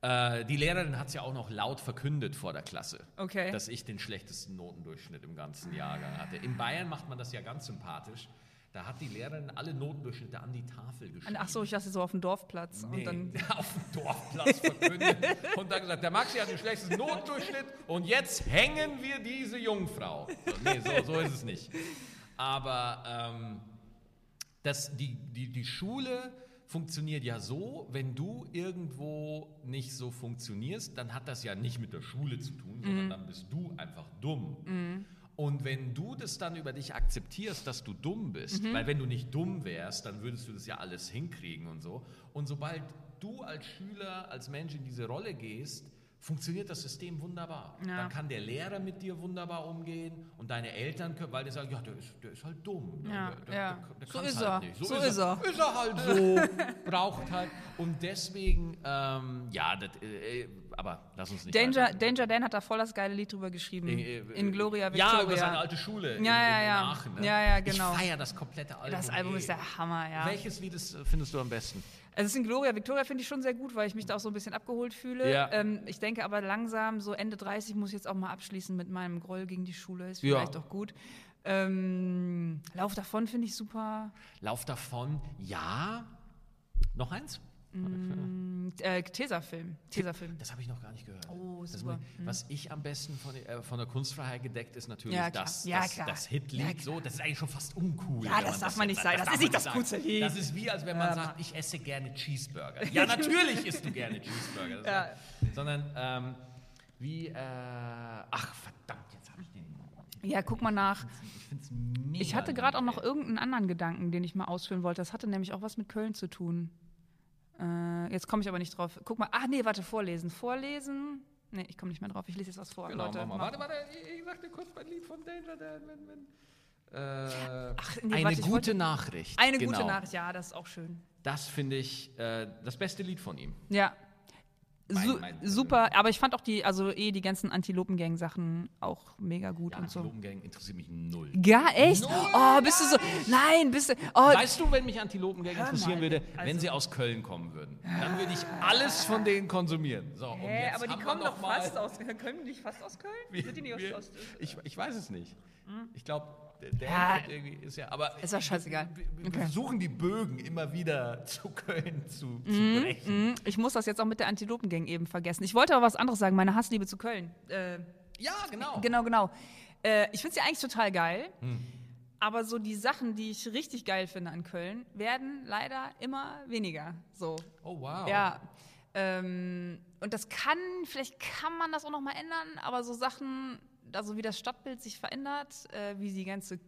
C: äh, die Lehrerin hat es ja auch noch laut verkündet vor der Klasse,
B: Okay.
C: dass ich den schlechtesten Notendurchschnitt im ganzen Jahrgang hatte. In Bayern macht man das ja ganz sympathisch. Da hat die Lehrerin alle Notendurchschnitte an die Tafel geschrieben.
B: Ach so, ich dachte so auf dem Dorfplatz.
C: Nee,
B: Und dann,
C: auf dem Dorfplatz verkündet und dann gesagt, der Maxi hat den schlechtesten Notdurchschnitt und jetzt hängen wir diese Jungfrau. So, nee, so, so ist es nicht. Aber ähm, das, die, die, die Schule funktioniert ja so, wenn du irgendwo nicht so funktionierst, dann hat das ja nicht mit der Schule zu tun, sondern dann bist du einfach dumm. Und wenn du das dann über dich akzeptierst, dass du dumm bist, weil wenn du nicht dumm wärst, dann würdest du das ja alles hinkriegen und so. Und sobald du als Schüler, als Mensch in diese Rolle gehst, funktioniert das System wunderbar.
B: Ja.
C: Dann kann der Lehrer mit dir wunderbar umgehen und deine Eltern können, weil die sagen, ja, der ist, der ist halt dumm.
B: Ja,
C: der, der,
B: ja.
C: der, der
B: So ist
C: halt
B: er. So ist er.
C: Ist er halt so, braucht halt. Und deswegen, ähm, ja, das, äh, aber lass uns nicht
B: Danger,
C: weiter-
B: Danger Dan hat da voll das geile Lied drüber geschrieben.
C: Äh, äh,
B: in Gloria Victoria.
C: Ja, über seine alte Schule in,
B: Ja, ja,
C: in, in
B: ja.
C: Aachen. Ne?
B: Ja, ja, genau.
C: Ich feiere das komplette Album.
B: das Album
C: ey.
B: ist der Hammer, ja.
C: Welches Lied ist, äh, findest du am besten?
B: Also es ist in Gloria Victoria finde ich schon sehr gut, weil ich mich da auch so ein bisschen abgeholt fühle.
C: Ja.
B: Ähm, ich denke aber langsam, so Ende 30 muss ich jetzt auch mal abschließen mit meinem Groll gegen die Schule. Ist
C: Ja.
B: vielleicht auch gut. Ähm, Lauf davon finde ich super.
C: Lauf davon, ja. Noch eins?
B: Mm, Äh, Tesafilm. Tesafilm.
C: Das habe ich noch gar nicht gehört.
B: Oh,
C: das
B: super.
C: ich- Was ich am besten von, äh, von der Kunstfreiheit gedeckt ist natürlich
B: Ja,
C: das,
B: Ja,
C: das, das Hitlied.
B: Ja,
C: so, das ist eigentlich schon fast uncool.
B: Ja,
C: wenn
B: das darf man nicht sagen. Das ist nicht das coolste Lied.
C: Das ist wie, als wenn man sagt, ich esse gerne Cheeseburger. Ja, natürlich isst du gerne Cheeseburger. Das war- Sondern ähm, wie, äh, ach verdammt, jetzt habe ich den.
B: Ja, guck mal nach.
C: Ich.
B: Ich hatte gerade auch noch irgendeinen anderen Gedanken, den ich mal ausführen wollte. Das hatte nämlich auch was mit Köln zu tun. Äh, jetzt komme ich aber nicht drauf. Guck mal. Ach nee, warte, vorlesen. Vorlesen. Nee, ich komme nicht mehr drauf. Ich lese jetzt was vor.
C: Genau,
B: Leute,
C: mach mal. Warte, warte, ich, ich sag dir kurz mein Lied von Danger Dan. Wenn, wenn, äh,
B: Ach, nee,
C: eine
B: warte,
C: gute
B: wollte-
C: Nachricht.
B: Eine
C: genau.
B: gute Nachricht, ja, das ist auch schön.
C: Das finde ich äh, das beste Lied von ihm.
B: Ja.
C: Mein-
B: Su
C: mein-
B: super, aber ich fand auch die, also eh die ganzen Antilopengang-Sachen auch mega gut
C: Ja,
B: und so.
C: Antilopengang interessiert mich null.
B: Ja, echt? Oh, bist du so. Nein, bist du. Oh,
C: Weißt du, wenn mich Antilopengang interessieren
B: mal,
C: würde, wenn
B: also-
C: sie aus Köln kommen würden? Dann würde ich alles von denen konsumieren. So, und
B: Hä, aber die kommen doch fast aus. Können die nicht fast aus Köln?
C: Wir-
B: Sind die nicht
C: wir-
B: aus, aus
C: ich, ich weiß es nicht. Ich glaube, der, der
B: Ja.
C: Irgendwie ist ja. Aber
B: Ist ja scheißegal.
C: Wir,
B: Okay.
C: versuchen die Bögen immer wieder zu Köln zu, zu
B: Mhm,
C: brechen.
B: Ich muss das jetzt auch mit der Antilopengang eben vergessen. Ich wollte aber was anderes sagen, meine Hassliebe zu Köln. Äh,
C: Ja, genau.
B: genau, genau. Äh, ich finde sie eigentlich total geil. Aber so die Sachen, die ich richtig geil finde an Köln, werden leider immer weniger. So.
C: Oh, wow.
B: Ja. Ähm, und das kann, vielleicht kann man das auch noch mal ändern, aber so Sachen, also wie das Stadtbild sich verändert, äh, wie die ganze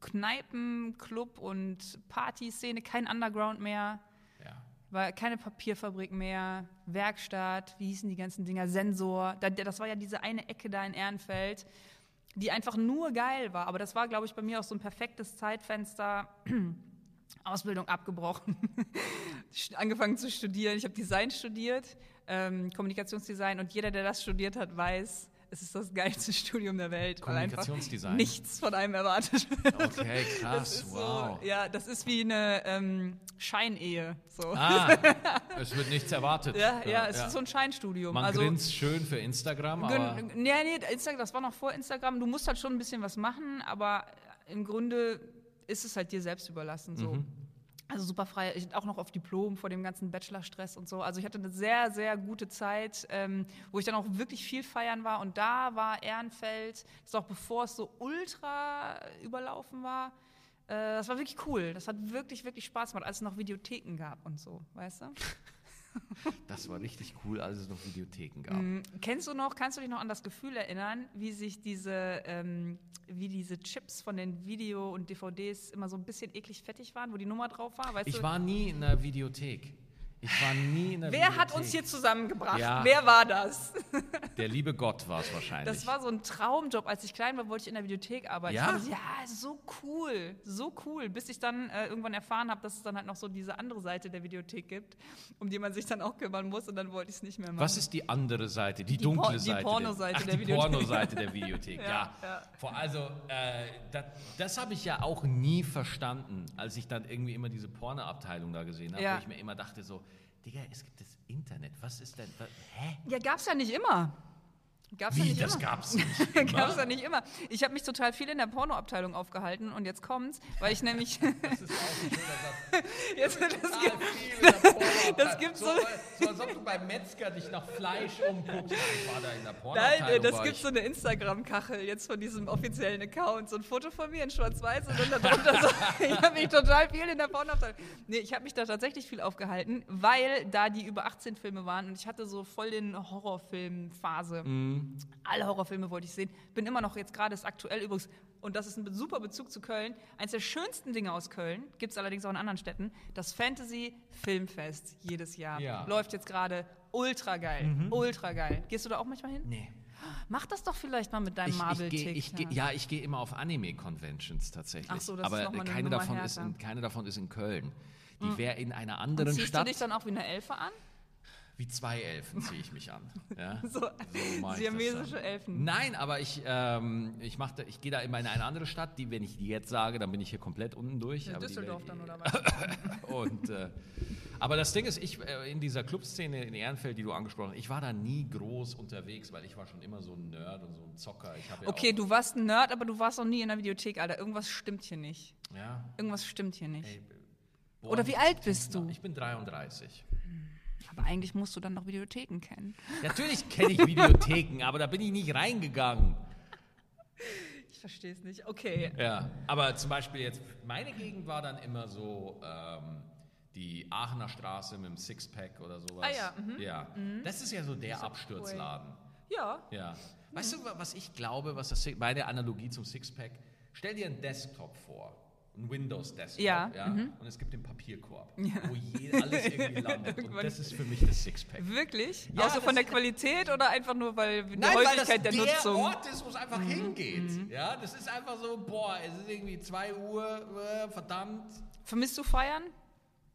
B: Kneipen, Club und Partyszene, kein Underground mehr.
C: Ja.
B: War keine Papierfabrik mehr, Werkstatt, wie hießen die ganzen Dinger, Sensor. Da- Das war ja diese eine Ecke da in Ehrenfeld, die einfach nur geil war. Aber das war, glaube ich, bei mir auch so ein perfektes Zeitfenster. Ausbildung abgebrochen, angefangen zu studieren. Ich habe Design studiert, ähm, Kommunikationsdesign und jeder, der das studiert hat, weiß, es ist das geilste Studium der Welt, weil einfach nichts von einem erwartet wird.
C: Okay, krass, wow.
B: so, ja, das ist wie eine ähm, Scheinehe. So.
C: Ah, es wird nichts erwartet.
B: ja, ja, es ist so ein Scheinstudium.
C: Man
B: also,
C: grinst schön für Instagram, aber
B: Nee, nee, Instagram, das war noch vor Instagram. Du musst halt schon ein bisschen was machen, aber im Grunde ist es halt dir selbst überlassen. So.
C: Mhm.
B: Also super frei. Ich auch noch auf Diplom vor dem ganzen Bachelorstress und so. Also ich hatte eine sehr, sehr gute Zeit, ähm, wo ich dann auch wirklich viel feiern war. Und da war Ehrenfeld, das ist auch bevor es so ultra überlaufen war. Äh, das war wirklich cool. Das hat wirklich, wirklich Spaß gemacht, als es noch Videotheken gab und so, weißt du?
C: das war richtig cool, als es noch Videotheken gab.
B: Mhm. Kennst du noch, kannst du dich noch an das Gefühl erinnern, wie sich diese, ähm, wie diese Chips von den Video- und DVDs immer so ein bisschen eklig fettig waren, wo die Nummer drauf war? Weißt
C: Ich
B: du?
C: war nie in der Videothek. Ich war nie in der
B: Wer
C: Videothek.
B: hat uns hier zusammengebracht?
C: Ja.
B: Wer war das?
C: Der liebe Gott war es wahrscheinlich.
B: Das war so ein Traumjob. Als ich klein war, wollte ich in der Videothek arbeiten.
C: Ja?
B: Ich fand, ja, so cool, so cool. Bis ich dann äh, irgendwann erfahren habe, dass es dann halt noch so diese andere Seite der Videothek gibt, um die man sich dann auch kümmern muss. Und dann wollte ich es nicht mehr machen.
C: Was ist die andere Seite, die,
B: Die
C: dunkle
B: Por- die
C: Seite?
B: Pornoseite
C: Ach,
B: der
C: die
B: Videothek.
C: Pornoseite der Videothek, ja.
B: Ja, ja.
C: Also, äh, das, das habe ich ja auch nie verstanden, als ich dann irgendwie immer diese Pornoabteilung da gesehen habe,
B: Ja.
C: wo ich mir immer dachte so, Digga, es gibt das Internet, was ist denn, was, hä?
B: Ja, gab's ja nicht immer. Gab's ja
C: Wie,
B: nicht
C: das
B: immer.
C: gab's nicht
B: Gab es
C: immer?
B: ja nicht immer. Ich habe mich total viel in der Pornoabteilung aufgehalten und jetzt kommt's, weil ich nämlich.
C: Das ist auch ein schöner Satz.
B: jetzt, das gibt,
C: viel in der Pornoabteilung.
B: das gibt's
C: so.
B: so-
C: So, als ob du beim Metzger dich nach Fleisch umguckst. Ich war da in der
B: nein,
C: Pornoabteilung.
B: das gibt so eine Instagram-Kachel jetzt von diesem offiziellen Account. So ein Foto von mir in Schwarz-Weiß und dann darunter so. ich habe mich total viel in der Pornoabteilung. Nee, ich habe mich da tatsächlich viel aufgehalten, weil da die über 18 Filme waren und ich hatte so voll den Horrorfilm-Phase.
C: Mhm.
B: Alle Horrorfilme wollte ich sehen. Bin immer noch jetzt gerade, ist aktuell übrigens, und das ist ein super Bezug zu Köln. Eins der schönsten Dinge aus Köln, gibt es allerdings auch in anderen Städten, das Fantasy Filmfest jedes Jahr.
C: Ja.
B: Läuft jetzt gerade ultra geil. Ultra geil. Gehst du da auch manchmal hin?
C: Nee.
B: Mach das doch vielleicht mal mit deinem Marvel-Tick.
C: geh, ja, ich gehe immer auf Anime-Conventions tatsächlich.
B: Ach so, das ist
C: Aber
B: noch mal eine
C: keine,
B: Nummer
C: davon ist in, keine davon ist in Köln. Die wäre in einer
B: Und
C: anderen
B: ziehst
C: Stadt.
B: du dich dann auch wie eine Elfe an?
C: Wie zwei Elfen ziehe ich mich an. Ja?
B: So,
C: das
B: siamesische. Elfen.
C: Nein, aber ich, ähm, ich, mach da- ich gehe da immer in eine andere Stadt, die, wenn ich die jetzt sage, dann bin ich hier komplett unten durch. Die
B: Düsseldorf
C: wär-
B: dann oder was?
C: Und, äh, aber das Ding ist, ich äh, in dieser Clubszene in Ehrenfeld, die du angesprochen hast, ich war da nie groß unterwegs, weil ich war schon immer so ein Nerd und so ein Zocker. Ja
B: Okay,
C: auch,
B: du warst ein Nerd, aber du warst noch nie in der Videothek, Alter. Irgendwas stimmt hier nicht.
C: Ja,
B: Irgendwas stimmt hier nicht.
C: ey, boah,
B: Oder wie alt bist du?
C: Ich bin 33.
B: Aber eigentlich musst du dann noch Videotheken kennen.
C: Natürlich kenne ich Videotheken, aber da bin ich nicht reingegangen.
B: Ich verstehe es nicht. Okay.
C: Ja, aber zum Beispiel jetzt, meine Gegend war dann immer so ähm, die Aachener Straße mit dem Sixpack oder sowas.
B: Ah ja, mhm.
C: Ja, das ist ja so der Absturzladen.
B: Ja.
C: Ja. Weißt du, wa- was ich glaube, was das, meine Analogie zum Sixpack, stell dir einen Desktop vor. Ein Windows-Desktop,
B: Ja,
C: und es gibt den Papierkorb, wo je, alles irgendwie landet. und das ist für mich das Sixpack.
B: Wirklich?
C: Ja,
B: Auch so
C: das-
B: von der Qualität oder einfach nur, weil die
C: Nein, weil das
B: Häufigkeit der,
C: der
B: Nutzung? Mhm.
C: Ort ist, wo es einfach hingeht. Ja, das ist einfach so, boah, es ist irgendwie 2 Uhr, äh, verdammt.
B: Vermisst du Feiern?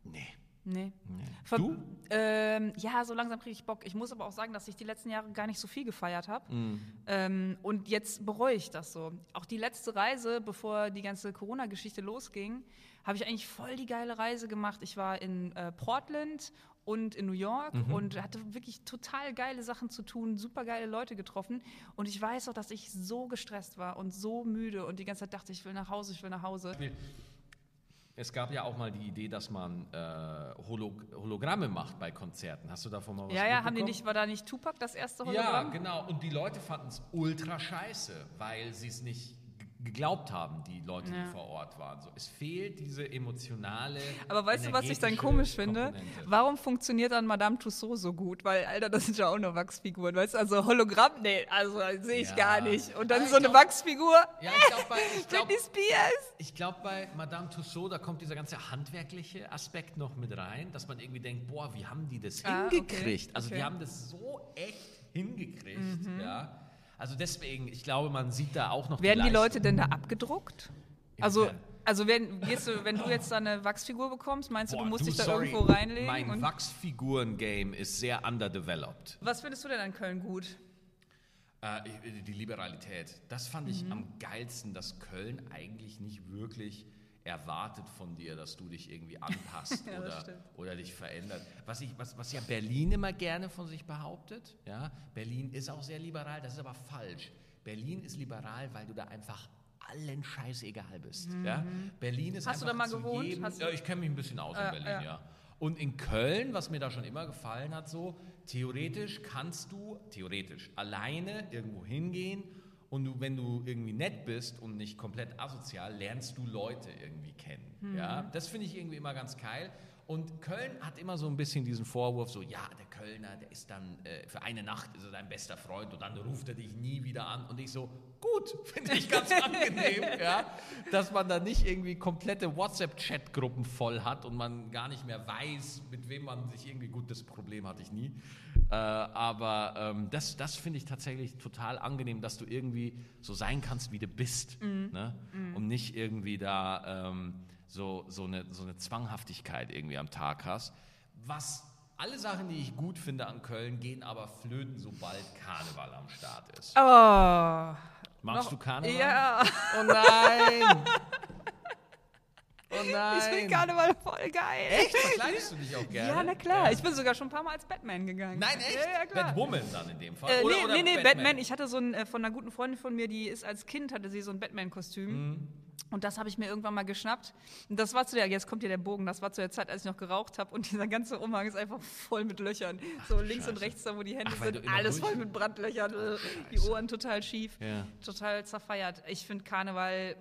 C: Nee.
B: Nee.
C: nee.
B: Ver
C: Du?
B: Ähm, ja, so langsam kriege ich Bock. Ich muss aber auch sagen, dass ich die letzten Jahre gar nicht so viel gefeiert habe.
C: Mhm.
B: Ähm, und jetzt bereue ich das so. Auch die letzte Reise, bevor die ganze Corona-Geschichte losging, habe ich eigentlich voll die geile Reise gemacht. Ich war in äh, Portland und in New York
C: Mhm.
B: und hatte wirklich total geile Sachen zu tun, super geile Leute getroffen. Und ich weiß auch, dass ich so gestresst war und so müde und die ganze Zeit dachte, ich will nach Hause, ich will nach Hause.
C: Es gab ja auch mal die Idee, dass man äh, Holo Hologramme macht bei Konzerten. Hast du davon mal was
B: Ja, ja, haben die nicht, war da nicht Tupac das erste
C: Ja,
B: Hologramm?
C: genau. Und die Leute fanden es ultra scheiße, weil sie es nicht geglaubt haben, die Leute, die vor Ort waren. So, es fehlt diese emotionale.
B: Aber weißt du, was ich dann komisch finde?
C: Komponente.
B: Warum funktioniert dann Madame Tussauds so gut? Weil, Alter, das sind ja auch nur Wachsfiguren, weißt du? Also Hologramm, nee, also sehe ich
C: Ja.
B: gar nicht. Und dann
C: ich
B: so eine
C: glaub-
B: Wachsfigur,
C: Ja, ich glaube, bei, ich glaub,
B: Britney Spears.
C: ich glaub, bei Madame Tussauds, da kommt dieser ganze handwerkliche Aspekt noch mit rein, dass man irgendwie denkt, boah, wie haben die das
B: Ah, okay.
C: hingekriegt? Also die
B: Okay. Mhm.
C: haben das so echt hingekriegt, ja. Also deswegen, ich glaube, man sieht da auch noch
B: Werden die
C: Leistung.
B: Leute denn da abgedruckt? Also, also wenn, du, wenn du jetzt da eine Wachsfigur bekommst, meinst du,
C: Boah,
B: du musst
C: du,
B: dich da
C: sorry,
B: irgendwo reinlegen?
C: Mein Wachsfiguren-Game ist sehr underdeveloped.
B: was findest du denn an Köln gut?
C: Äh, die Liberalität. Das fand ich
B: Mhm.
C: am geilsten, dass Köln eigentlich nicht wirklich erwartet von dir, dass du dich irgendwie anpasst
B: Ja,
C: oder, oder dich verändert. Was, ich, was, was ja Berlin immer gerne von sich behauptet, ja, Berlin ist auch sehr liberal, das ist aber falsch. Berlin ist liberal, weil du da einfach allen scheißegal bist. Ja? Berlin ist
B: Mhm. Hast du da mal gewohnt?
C: Jedem, ja, ich kenne mich ein bisschen aus
B: Äh,
C: in Berlin,
B: ja.
C: ja. Und in Köln, was mir da schon immer gefallen hat, so theoretisch kannst du theoretisch alleine irgendwo hingehen und du, wenn du irgendwie nett bist und nicht komplett asozial, lernst du Leute irgendwie kennen. Ja, das finde ich irgendwie immer ganz geil. Und Köln hat immer so ein bisschen diesen Vorwurf, so ja, der Kölner, der ist dann äh, für eine Nacht ist er dein bester Freund und dann ruft er dich nie wieder an. Und ich so, gut, finde ich ganz angenehm, ja, dass man da nicht irgendwie komplette WhatsApp-Chat-Gruppen voll hat und man gar nicht mehr weiß, mit wem man sich irgendwie, gut, das Problem hatte ich nie. Äh, aber ähm, das, das finde ich tatsächlich total angenehm, dass du irgendwie so sein kannst, wie du bist. Ne? Und nicht irgendwie da ähm, so, so, eine, so eine Zwanghaftigkeit irgendwie am Tag hast. Was alle Sachen, die ich gut finde an Köln, gehen aber flöten, sobald Karneval am Start ist.
B: Oh.
C: Magst
B: noch-
C: du Karneval?
B: Ja,
C: Oh nein! Oh nein!
B: ich finde Karneval voll geil.
C: Echt? Verkleidest du dich auch gerne?
B: Ja, na klar.
C: Ja.
B: Ich bin sogar schon ein paar Mal als Batman gegangen.
C: Nein, echt?
B: Ja, ja klar.
C: Batwoman dann in dem Fall.
B: Äh,
C: oder,
B: nee,
C: oder
B: nee, nee, Batman. Ich hatte so ein, äh, von einer guten Freundin von mir, die ist als Kind, hatte sie so ein Batman-Kostüm.
C: Mhm.
B: Und das habe ich mir irgendwann mal geschnappt. Und das war zu der, jetzt kommt hier der Bogen, das war zu der Zeit, als ich noch geraucht habe. Und dieser ganze Umhang ist einfach voll mit Löchern. so
C: du
B: links und
C: Scheiße.
B: rechts, da wo die Hände
C: Ach,
B: sind, alles voll mit Brandlöchern. äh, die. Ohren total schief.
C: Ja.
B: Total zerfeiert. Ich finde Karneval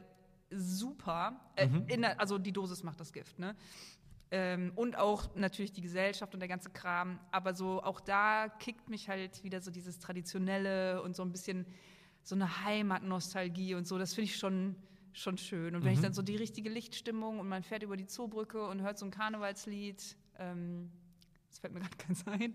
B: super. Äh,
C: Mhm.
B: in der, also die Dosis macht das Gift, ne? Ähm, und auch natürlich die Gesellschaft und der ganze Kram. Aber so auch da kickt mich halt wieder so dieses Traditionelle und so ein bisschen so eine Heimatnostalgie und so. Das finde ich schon, schon schön. Und wenn
C: Mhm.
B: ich dann so die richtige Lichtstimmung und man fährt über die Zoobrücke und hört so ein Karnevalslied, ähm, das fällt mir gerade ganz ein,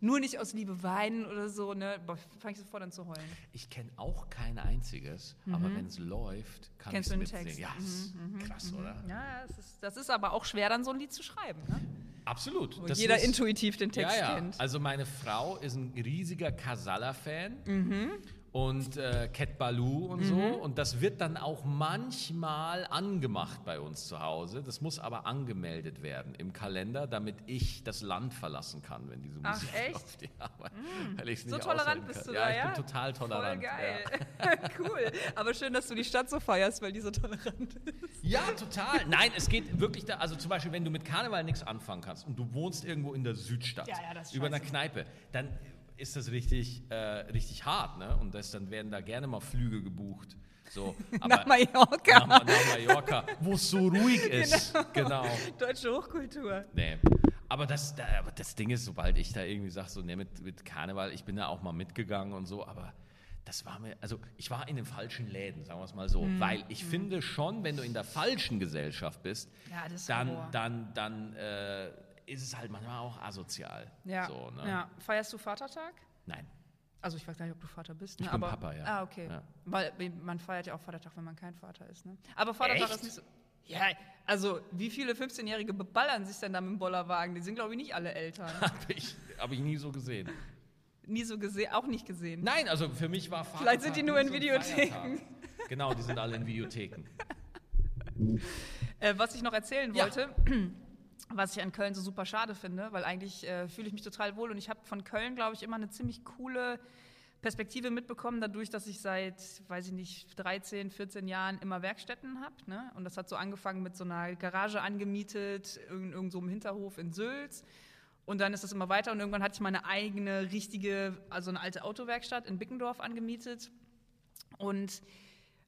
B: nur nicht aus Liebe weinen oder so, ne, fange ich sofort an zu heulen.
C: Ich kenne auch kein einziges, aber wenn es läuft, kann
B: Mhm. Kennst
C: ich
B: du
C: es
B: den
C: mitsingen.
B: Text? Mhm,
C: Ja, ist krass, oder?
B: Ja, das ist, das ist aber auch schwer, dann so ein Lied zu schreiben. Ne?
C: Absolut.
B: Wo jeder
C: ist-
B: intuitiv den Text
C: ja, ja.
B: kennt.
C: Also meine Frau ist ein riesiger Casalla-Fan
B: Mhm.
C: Und äh, Cat Baloo und so. Und das wird dann auch manchmal angemacht bei uns zu Hause. Das muss aber angemeldet werden im Kalender, damit ich das Land verlassen kann, wenn diese
B: Ach,
C: Musik
B: echt?
C: läuft. Ja, weil, weil ich's
B: So
C: nicht
B: tolerant
C: aushalten
B: bist du
C: ja,
B: da,
C: ich
B: ja?
C: bin total tolerant.
B: Voll
C: Ja.
B: geil. cool. Aber schön, dass du die Stadt so feierst, weil die so tolerant ist.
C: Ja, total. Nein, es geht wirklich da, also zum Beispiel, wenn du mit Karneval nichts anfangen kannst und du wohnst irgendwo in der Südstadt,
B: Ja, ja,
C: über einer. Kneipe, dann ist das richtig, äh, richtig hart, ne? Und das, dann werden da gerne mal Flüge gebucht. So, aber
B: Nach Mallorca.
C: nach, nach Mallorca, wo es so ruhig ist. Genau.
B: Deutsche Hochkultur.
C: Nee. Aber das, da, aber das Ding ist, sobald ich da irgendwie sage, so, ne, mit, mit Karneval, ich bin da auch mal mitgegangen und so, aber das war mir, also ich war in den falschen Läden, sagen wir es mal so,
B: Mhm.
C: weil ich finde schon, wenn du in der falschen Gesellschaft bist,
B: Ja,
C: dann, dann, dann äh, ist es halt manchmal auch asozial.
B: Ja.
C: So, ne?
B: ja. Feierst du Vatertag?
C: Nein.
B: Also ich weiß gar nicht, ob du Vater bist.
C: Ich
B: ne?
C: bin
B: aber,
C: Papa, ja.
B: Ah, okay.
C: Ja.
B: Weil man feiert ja auch Vatertag, wenn man kein Vater ist. Ne? Aber Vatertag
C: Echt?
B: ist nicht so. Ja, also wie viele 15-Jährige beballern sich denn da mit dem Bollerwagen? Die sind, glaube ich, nicht alle Eltern.
C: Habe ich, hab ich nie so gesehen.
B: Nie so gesehen, auch nicht gesehen.
C: Nein, also für mich war Vatertag
B: Vielleicht sind die nur in
C: so
B: Videotheken.
C: Genau, die sind alle in Videotheken.
B: Äh, was ich noch erzählen
C: Ja.
B: was ich an Köln so super schade finde, weil eigentlich äh, fühle ich mich total wohl und ich habe von Köln, glaube ich, immer eine ziemlich coole Perspektive mitbekommen, dadurch, dass ich seit, weiß ich nicht, 13, 14 Jahren immer Werkstätten habe. Ne? Und das hat so angefangen mit so einer Garage angemietet, so einem Hinterhof in Sülz. Und dann ist das immer weiter und irgendwann hatte ich meine eigene richtige, also eine alte Autowerkstatt in Bickendorf angemietet. Und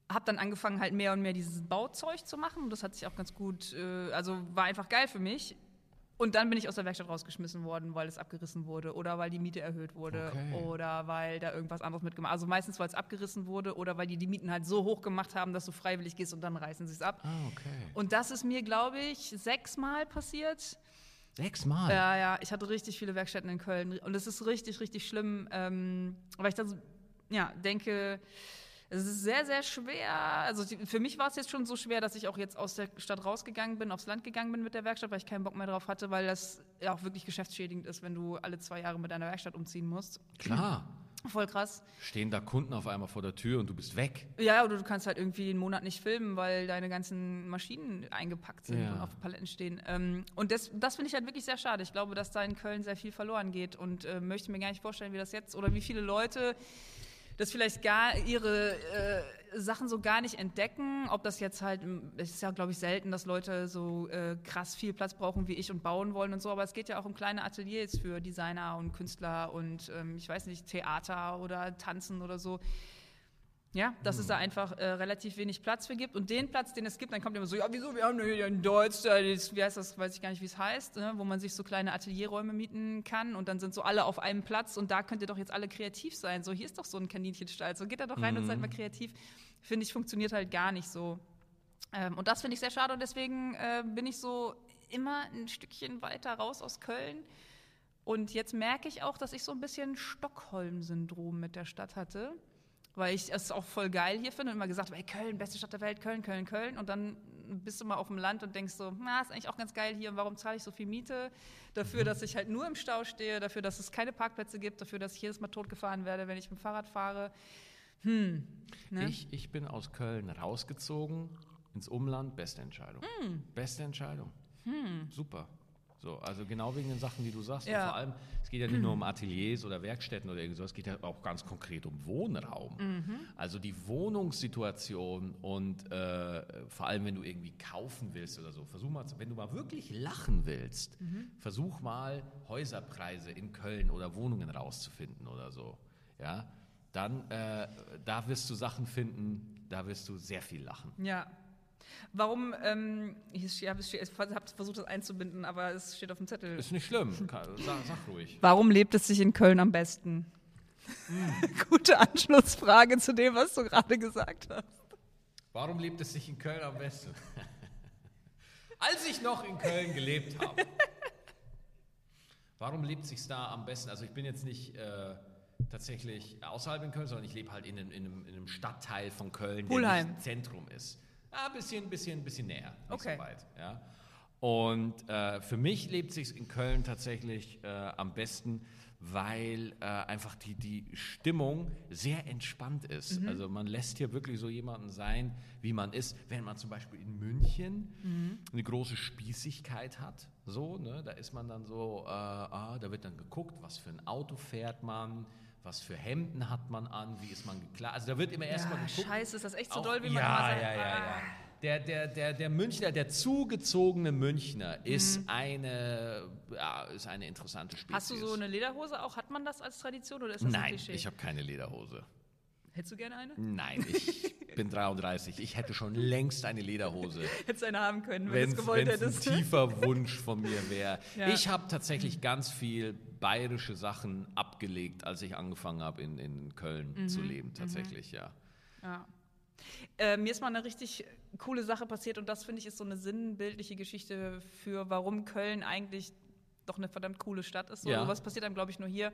B: habe dann angefangen, halt mehr und mehr dieses Bauzeug zu machen. Und das hat sich auch ganz gut, äh, also war einfach geil für mich. Und dann bin ich aus der Werkstatt rausgeschmissen worden, weil es abgerissen wurde oder weil die Miete erhöht wurde
C: Okay.
B: oder weil da irgendwas anderes mitgemacht Also meistens, weil es abgerissen wurde oder weil die die Mieten halt so hoch gemacht haben, dass du freiwillig gehst und dann reißen sie es ab.
C: Ah, okay.
B: Und das ist mir, glaube ich, sechsmal passiert.
C: Sechsmal?
B: Ja, ja, ich hatte richtig viele Werkstätten in Köln und es ist richtig, richtig schlimm, ähm, weil ich dann so, ja, denke, es ist sehr, sehr schwer. Also für mich war es jetzt schon so schwer, dass ich auch jetzt aus der Stadt rausgegangen bin, aufs Land gegangen bin mit der Werkstatt, weil ich keinen Bock mehr drauf hatte, weil das ja auch wirklich geschäftsschädigend ist, wenn du alle zwei Jahre mit deiner Werkstatt umziehen musst.
C: Klar.
B: Voll krass.
C: Stehen da Kunden auf einmal vor der Tür und du bist weg.
B: Ja, oder du kannst halt irgendwie einen Monat nicht filmen, weil deine ganzen Maschinen eingepackt sind
C: Ja.
B: und auf Paletten stehen. Ähm, und das, das finde ich halt wirklich sehr schade. Ich glaube, dass da in Köln sehr viel verloren geht und äh, möchte mir gar nicht vorstellen, wie das jetzt oder wie viele Leute das vielleicht gar ihre äh, Sachen so gar nicht entdecken. Ob das jetzt halt, es ist ja, glaube ich, selten, dass Leute so äh, krass viel Platz brauchen wie ich und bauen wollen und so, aber es geht ja auch um kleine Ateliers für Designer und Künstler und ähm, ich weiß nicht, Theater oder Tanzen oder so. Ja, dass es da einfach äh, relativ wenig Platz für gibt. Und den Platz, den es gibt, dann kommt immer so, ja, wieso, wir haben hier in Deutsch, da ist- wie heißt das, weiß ich gar nicht, wie es heißt, ne? wo man sich so kleine Atelierräume mieten kann und dann sind so alle auf einem Platz und da könnt ihr doch jetzt alle kreativ sein. So, hier ist doch so ein Kaninchenstall, so geht da doch rein und seid mal kreativ. Finde ich, funktioniert halt gar nicht so. Ähm, und das finde ich sehr schade und deswegen äh, bin ich so immer ein Stückchen weiter raus aus Köln. Und jetzt merke ich auch, dass ich so ein bisschen Stockholm-Syndrom mit der Stadt hatte, weil ich es auch voll geil hier finde und immer gesagt habe, ey, Köln, beste Stadt der Welt, Köln, Köln, Köln. Und dann bist du mal auf dem Land und denkst so, na, ist eigentlich auch ganz geil hier und warum zahle ich so viel Miete? Dafür, dass ich halt nur im Stau stehe, dafür, dass es keine Parkplätze gibt, dafür, dass ich jedes Mal totgefahren werde, wenn ich mit dem Fahrrad fahre. Hm. Ne?
C: Ich, ich bin aus Köln rausgezogen ins Umland. Beste Entscheidung.
B: Hm.
C: Beste Entscheidung. Super. So, also genau wegen den Sachen, die du sagst.
B: Ja.
C: Und vor allem, es geht ja nicht nur um Ateliers oder Werkstätten oder irgendwas, es geht ja auch ganz konkret um Wohnraum.
B: Mhm.
C: Also die Wohnungssituation und äh, vor allem, wenn du irgendwie kaufen willst oder so, versuch mal, wenn du mal wirklich lachen willst,
B: Mhm.
C: versuch mal Häuserpreise in Köln oder Wohnungen rauszufinden oder so. Ja, dann äh, da wirst du Sachen finden, da wirst du sehr viel lachen.
B: Ja. Warum, ähm, ich habe hab versucht, das einzubinden, aber es steht auf dem Zettel.
C: Ist nicht schlimm, sag, sag ruhig.
B: Warum lebt es sich in Köln am besten? Gute Anschlussfrage zu dem, was du gerade gesagt hast.
C: Warum lebt es sich in Köln am besten? Als ich noch in Köln gelebt habe. Warum lebt es sich da am besten? Also ich bin jetzt nicht äh, tatsächlich außerhalb in Köln, sondern ich lebe halt in einem, in, einem, in einem Stadtteil von Köln, der
B: Pulheim.
C: nicht Zentrum ist. Ein bisschen, bisschen, bisschen näher, nicht
B: Okay.
C: so weit. Ja. Und äh, für mich lebt es sich in Köln tatsächlich äh, am besten, weil äh, einfach die, die Stimmung sehr entspannt ist.
B: Mhm.
C: Also man lässt hier wirklich so jemanden sein, wie man ist. Wenn man zum Beispiel in München
B: Mhm.
C: eine große Spießigkeit hat, so, ne, da ist man dann so, äh, ah, da wird dann geguckt, was für ein Auto fährt man, was für Hemden hat man an, wie ist man gekleidet. Also da wird immer erstmal
B: Ja,
C: geguckt.
B: scheiße, ist das echt so
C: Auch-
B: doll, wie man
C: ja,
B: immer sagt?
C: Ja, ja, ja.
B: Ah.
C: Der, der, der, der Münchner, der zugezogene Münchner
B: Mhm.
C: ist, eine, ja, ist eine interessante Spezies.
B: Hast du so eine Lederhose auch? Hat man das als Tradition oder ist das ein
C: Nein,
B: Klischee?
C: ich habe keine Lederhose.
B: Hättest du gerne eine?
C: Nein, ich bin 33. Ich hätte schon längst eine Lederhose,
B: Hättest du eine haben können, wenn du es gewollt
C: ein
B: hättest.
C: tiefer Wunsch von mir wäre.
B: Ja.
C: Ich habe tatsächlich ganz viel bayerische Sachen abgelegt, als ich angefangen habe, in, in Köln
B: Mhm.
C: zu leben. Tatsächlich, ja.
B: Ja. Äh, mir ist mal eine richtig coole Sache passiert und das finde ich ist so eine sinnbildliche Geschichte für, warum Köln eigentlich doch eine verdammt coole Stadt ist. So,
C: Ja.
B: Was passiert einem, glaube ich, nur hier.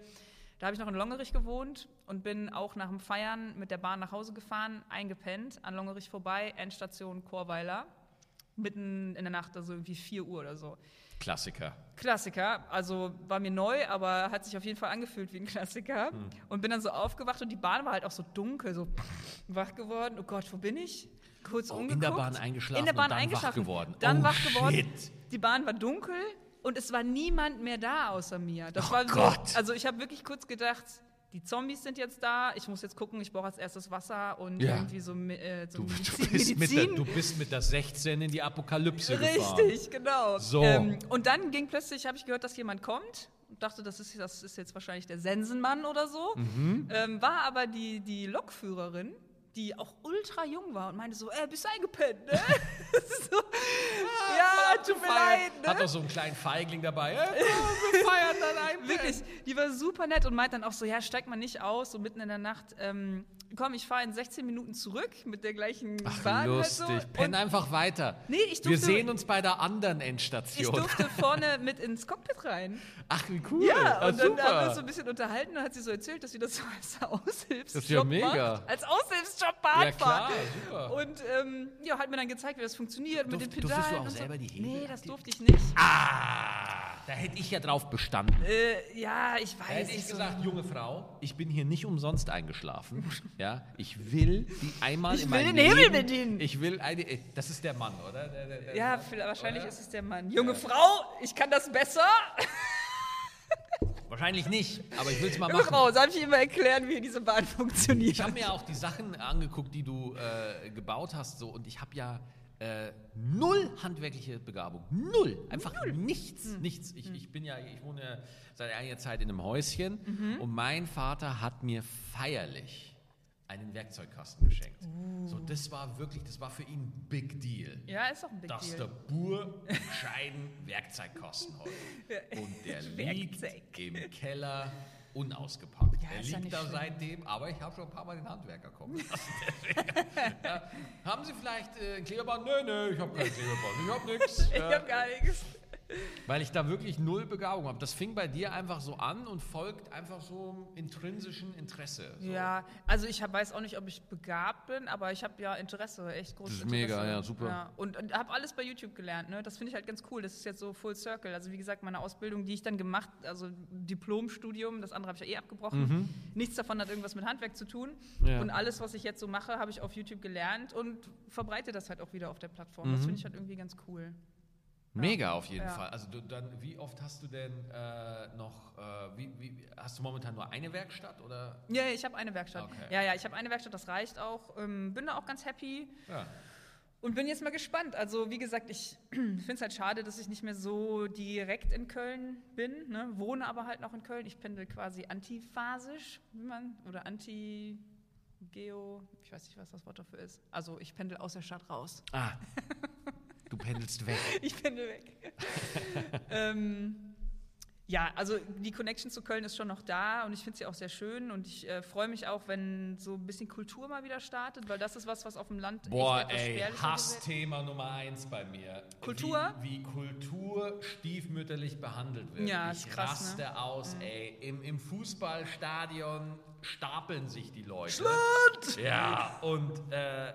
B: Da habe ich noch in Longerich gewohnt und bin auch nach dem Feiern mit der Bahn nach Hause gefahren, eingepennt, an Longerich vorbei, Endstation Chorweiler, mitten in der Nacht, also irgendwie 4 Uhr oder so.
C: Klassiker.
B: Klassiker, also war mir neu, aber hat sich auf jeden Fall angefühlt wie ein Klassiker.
C: Hm.
B: Und bin dann so aufgewacht und die Bahn war halt auch so dunkel, so wach geworden. Oh Gott, wo bin ich? Kurz
C: Oh, in
B: umgeguckt.
C: der Bahn eingeschlafen
B: In der Bahn
C: dann wach
B: eingeschlafen.
C: geworden.
B: Dann
C: Oh,
B: wach geworden.
C: shit.
B: Die Bahn war dunkel und es war niemand mehr da außer mir. Das
C: Oh
B: war so,
C: Gott.
B: Also ich habe wirklich kurz gedacht, die Zombies sind jetzt da. Ich muss jetzt gucken. Ich brauche als erstes Wasser und
C: Ja.
B: irgendwie so, äh, so
C: Du, du,
B: Medizin.
C: bist mit der,
B: Medizin.
C: du bist mit der 16 in die Apokalypse gefahren.
B: Richtig, genau.
C: So.
B: Ähm, und dann ging plötzlich, habe ich gehört, dass jemand kommt. Und dachte, das ist, das ist jetzt wahrscheinlich der Sensenmann oder so.
C: Mhm.
B: Ähm, war aber die, die Lokführerin, die auch ultra jung war und meinte so, äh, bist du eingepennt, ne? so, ja, tut mir leid, ne?
C: Hat doch so einen kleinen Feigling dabei. Ja, komm, wir feiern dann ein.
B: Wirklich, die war super nett und meint dann auch so, ja, steig mal nicht aus, so mitten in der Nacht. Ähm, komm, ich fahre in 16 Minuten zurück mit der gleichen
C: Ach,
B: Bahn.
C: lustig.
B: Halt so.
C: Penn
B: Und
C: einfach weiter.
B: Nee, ich
C: Wir
B: durfte-
C: sehen uns bei der anderen
B: ich
C: Endstation.
B: durfte vorne mit ins Cockpit rein.
C: Ach, wie cool.
B: Ja,
C: Ah,
B: und dann
C: super.
B: haben wir uns so ein bisschen unterhalten und hat sie so erzählt, dass sie das so als Aushilfsjob
C: Das ist ja mega.
B: macht. Als Aushilfsjob Bahn
C: Ja, klar, super.
B: Und ähm, ja, hat mir dann gezeigt, wie das funktioniert mit den
C: Durf- durftest
B: Pedalen.
C: du auch
B: und so.
C: selber die Hebel
B: Nee, das durfte ich nicht.
C: Ah, da hätte ich ja drauf bestanden.
B: Äh, ja, ich weiß
C: Da hätte ich
B: nicht. so-
C: gesagt, junge Frau, ich bin hier nicht umsonst eingeschlafen. Ja, ich will die einmal
B: Ich
C: in
B: will
C: meinem
B: den Hebel
C: Leben,
B: bedienen.
C: Ich will eine. äh, Das ist der Mann, oder? Der, der, der
B: Ja,
C: Mann,
B: wahrscheinlich
C: oder?
B: ist es der Mann. Junge Frau, ich kann das besser.
C: Wahrscheinlich nicht, aber ich will es mal
B: Junge
C: machen.
B: Frau, soll ich immer erklären, wie diese Bahn funktioniert?
C: Ich habe mir auch die Sachen angeguckt, die du äh, gebaut hast, so und ich habe ja äh, null handwerkliche Begabung, null, einfach nichts, nichts. Ich, ich bin ja, ich wohne seit einiger Zeit in einem Häuschen und mein Vater hat mir feierlich einen Werkzeugkasten geschenkt. So, das war wirklich, das war für ihn ein Big Deal.
B: ja, ist doch ein Big
C: dass
B: Deal.
C: der Bur entscheiden Werkzeugkosten hat. Und der liegt
B: Werkzeug.
C: im Keller unausgepackt.
B: Ja,
C: der liegt da
B: schlimm.
C: seitdem, aber ich habe schon ein paar Mal den Handwerker kommen lassen. ja. Haben Sie vielleicht äh, einen Kleberband? Nö, nö, ich habe keinen Kleberband. Ich habe nichts.
B: Ich hab gar nichts.
C: Weil ich da wirklich null Begabung habe. Das fing bei dir einfach so an und folgt einfach so einem intrinsischen Interesse. So.
B: Ja, also ich hab, weiß auch nicht, ob ich begabt bin, aber ich habe ja Interesse, echt großes
C: Das ist mega,
B: Interesse.
C: ja, super.
B: Ja. Und, und habe alles bei YouTube gelernt, ne? Das finde ich halt ganz cool. Das ist jetzt so Full Circle. Also wie gesagt, meine Ausbildung, die ich dann gemacht, also Diplomstudium, das andere habe ich ja eh abgebrochen. Nichts davon hat irgendwas mit Handwerk zu tun.
C: Mhm. Ja.
B: Und alles, was ich jetzt so mache, habe ich auf YouTube gelernt und verbreite das halt auch wieder auf der Plattform. Das finde ich halt irgendwie ganz cool.
C: Mega auf jeden
B: Ja.
C: Fall. Also du, dann, wie oft hast du denn äh, noch, äh, wie, wie, hast du momentan nur eine Werkstatt oder?
B: Ja, ich habe eine Werkstatt.
C: Okay.
B: Ja, ja, ich habe eine Werkstatt, das reicht auch. Ähm, bin da auch ganz happy.
C: Ja.
B: Und bin jetzt mal gespannt. Also, wie gesagt, ich finde es halt schade, dass ich nicht mehr so direkt in Köln bin. Ne? Wohne aber halt noch in Köln. Ich pendel quasi antiphasisch, wie man, oder anti. Geo, ich weiß nicht, was das Wort dafür ist. Also ich pendel aus der Stadt raus.
C: Ah, du pendelst weg.
B: Ich pendel weg. ähm, ja, also die Connection zu Köln ist schon noch da und ich finde sie auch sehr schön und ich äh, freue mich auch, wenn so ein bisschen Kultur mal wieder startet, weil das ist was, was auf dem Land
C: Boah, ey. Hassthema Nummer eins bei mir.
B: Kultur?
C: Wie, wie Kultur stiefmütterlich behandelt wird.
B: Ja,
C: ich
B: ist krass,
C: raste
B: ne? Mhm.
C: aus, ey. Im, Im Fußballstadion stapeln sich die Leute.
B: Schland!
C: Ja, und äh,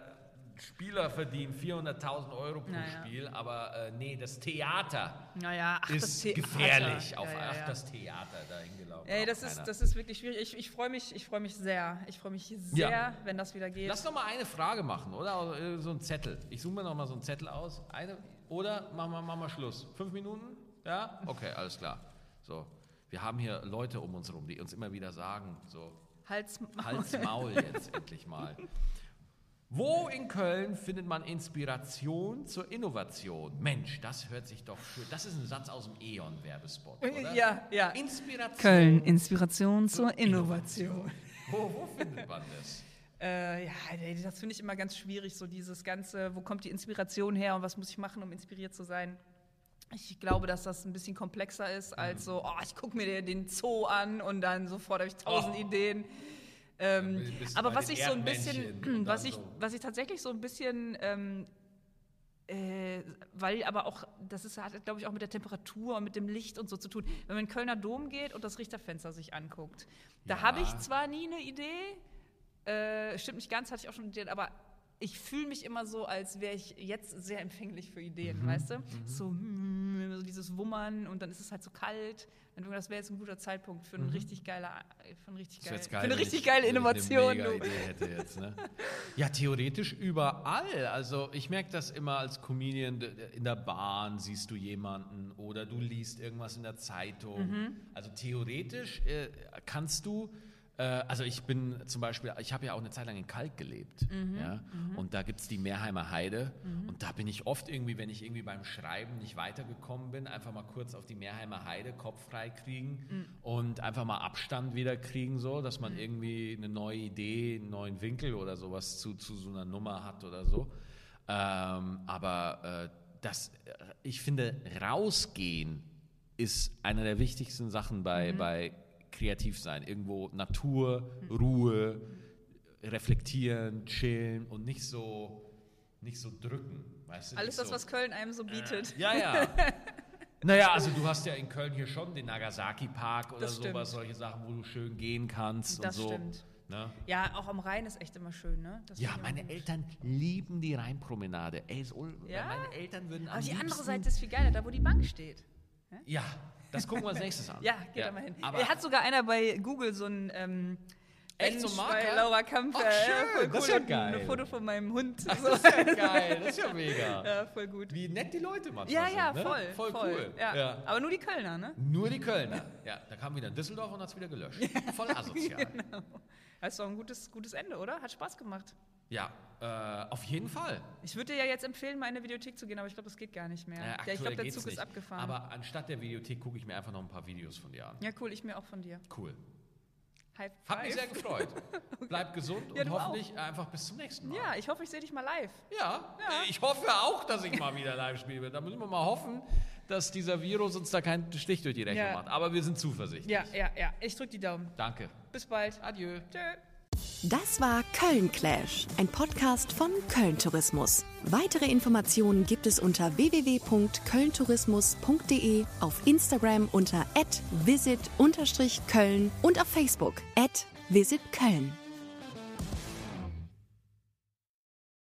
C: Spieler verdienen 400.000 Euro pro
B: Naja.
C: Spiel, aber äh, nee, das Theater
B: Naja, ach, das
C: ist
B: Theater.
C: gefährlich. Auf,
B: ja, ja,
C: ach,
B: ja.
C: das Theater dahin gelaufen.
B: Ey, das ist, das ist wirklich schwierig. Ich, ich freue mich, ich freue mich sehr. Ich freue mich sehr,
C: Ja.
B: wenn das wieder geht.
C: Lass noch mal eine Frage machen, oder? Äh, So ein Zettel. Ich suche mir noch mal so einen Zettel aus. Eine, oder machen wir, machen wir Schluss. Fünf Minuten? Ja? Okay, alles klar. So, wir haben hier Leute um uns herum, die uns immer wieder sagen, so,
B: Hals,
C: Hals, Maul jetzt endlich mal. Wo in Köln findet man Inspiration zur Innovation? Mensch, das hört sich doch schön. Das ist ein Satz aus dem E.ON-Werbespot, oder?
B: Ja, ja.
C: Inspiration.
B: Köln, Inspiration zur Innovation.
C: Wo, wo findet man das?
B: Äh, ja, das finde ich immer ganz schwierig, so dieses Ganze, wo kommt die Inspiration her und was muss ich machen, um inspiriert zu sein? Ich glaube, dass das ein bisschen komplexer ist als so, oh, ich gucke mir den Zoo an und dann sofort habe ich tausend
C: Oh.
B: Ideen. Ähm, aber was ich so ein bisschen, was ich,
C: so.
B: was ich tatsächlich so ein bisschen, ähm, äh, weil aber auch, das ist, hat glaube ich auch mit der Temperatur und mit dem Licht und so zu tun. Wenn man in den Kölner Dom geht und das Richterfenster sich anguckt, da
C: Ja.
B: habe ich zwar nie eine Idee, äh, stimmt nicht ganz, hatte ich auch schon Ideen, aber ich fühle mich immer so, als wäre ich jetzt sehr empfänglich für Ideen,
C: Mhm.
B: weißt du? So, hm, so dieses Wummern und dann ist es halt so kalt. Und das wäre jetzt ein guter Zeitpunkt für, einen richtig geiler, für, einen richtig
C: Mhm.
B: Geil,
C: jetzt
B: für eine richtig
C: ich-
B: geile Innovation.
C: Eine Idee hätte jetzt, ne? Ja, theoretisch überall. Also ich merke das immer als Comedian in der Bahn siehst du jemanden oder du liest irgendwas in der Zeitung.
B: Mhm.
C: Also theoretisch äh, kannst du Äh, also ich bin zum Beispiel, ich habe ja auch eine Zeit lang in Kalk gelebt. ja? Und da gibt es die Meerheimer Heide. Und da bin ich oft irgendwie, wenn ich irgendwie beim Schreiben nicht weitergekommen bin, einfach mal kurz auf die Meerheimer Heide Kopf frei kriegen und einfach mal Abstand wieder kriegen, so, dass man irgendwie eine neue Idee, einen neuen Winkel oder sowas zu, zu so einer Nummer hat oder so. Ähm, aber äh, das, äh, ich finde, rausgehen ist eine der wichtigsten Sachen bei, bei kreativ sein. Irgendwo Natur, Ruhe, reflektieren, chillen und nicht so, nicht so drücken. Weißt du?
B: Alles das,
C: so,
B: was Köln einem so bietet.
C: Ja, ja. naja, also du hast ja in Köln hier schon den Nagasaki-Park oder
B: Das
C: sowas,
B: stimmt.
C: solche Sachen, wo du schön gehen kannst
B: Das
C: und so.
B: stimmt.
C: Ne?
B: Ja, auch am Rhein ist echt immer schön, ne? Das
C: Ja, meine. Eltern lieben die Rheinpromenade. Ey, so,
B: Ja?
C: meine Eltern würden
B: Aber die andere Seite ist viel geiler, da wo die Bank steht.
C: Ja, das gucken wir als nächstes an.
B: Ja, geht da mal hin.
C: Aber
B: Er hat sogar einer bei Google so ein ähm,
C: Echt, so Marker?
B: Laura Kampf.
C: Ach,
B: ja,
C: schön,
B: voll cool.
C: das ist ja geil.
B: Ein Foto von meinem Hund.
C: das
B: So.
C: ist ja geil, das ist ja mega.
B: Ja, voll gut.
C: Wie nett die Leute manchmal
B: Ja,
C: sind.
B: ja,
C: ne?
B: voll.
C: Voll, cool.
B: Ja. Aber nur die Kölner, ne?
C: Nur die Kölner. Ja, da kam wieder in Düsseldorf und hat es wieder gelöscht. Voll asozial.
B: Genau. Das ist doch ein gutes, gutes Ende, oder? Hat Spaß gemacht.
C: Ja, äh, auf jeden Fall.
B: Ich würde dir ja jetzt empfehlen, mal in eine Videothek zu gehen, aber ich glaube, das geht gar nicht mehr.
C: Äh,
B: ja, ich glaube, der Zug
C: nicht.
B: ist abgefahren.
C: Aber anstatt der Videothek gucke ich mir einfach noch ein paar Videos von dir an.
B: ja, cool, ich mir auch von dir.
C: Cool.
B: High
C: Hat mich
B: five.
C: sehr gefreut. Bleib gesund
B: Ja,
C: und hoffentlich einfach bis zum nächsten Mal.
B: Ja, ich hoffe, ich sehe dich mal live.
C: Ja, ich hoffe auch, dass ich mal wieder live spiele. Da müssen wir mal hoffen, dass dieser Virus uns da keinen Stich durch die Rechnung
B: Ja.
C: macht. Aber wir sind zuversichtlich.
B: Ja, ja, ja. Ich drücke die Daumen.
C: Danke.
B: Bis bald.
C: Adieu.
B: Tschö.
A: Das war Köln Clash, ein Podcast von Köln Tourismus. Weitere Informationen gibt es unter www.kölntourismus.de, auf Instagram unter @visit_köln und auf Facebook @visitKöln.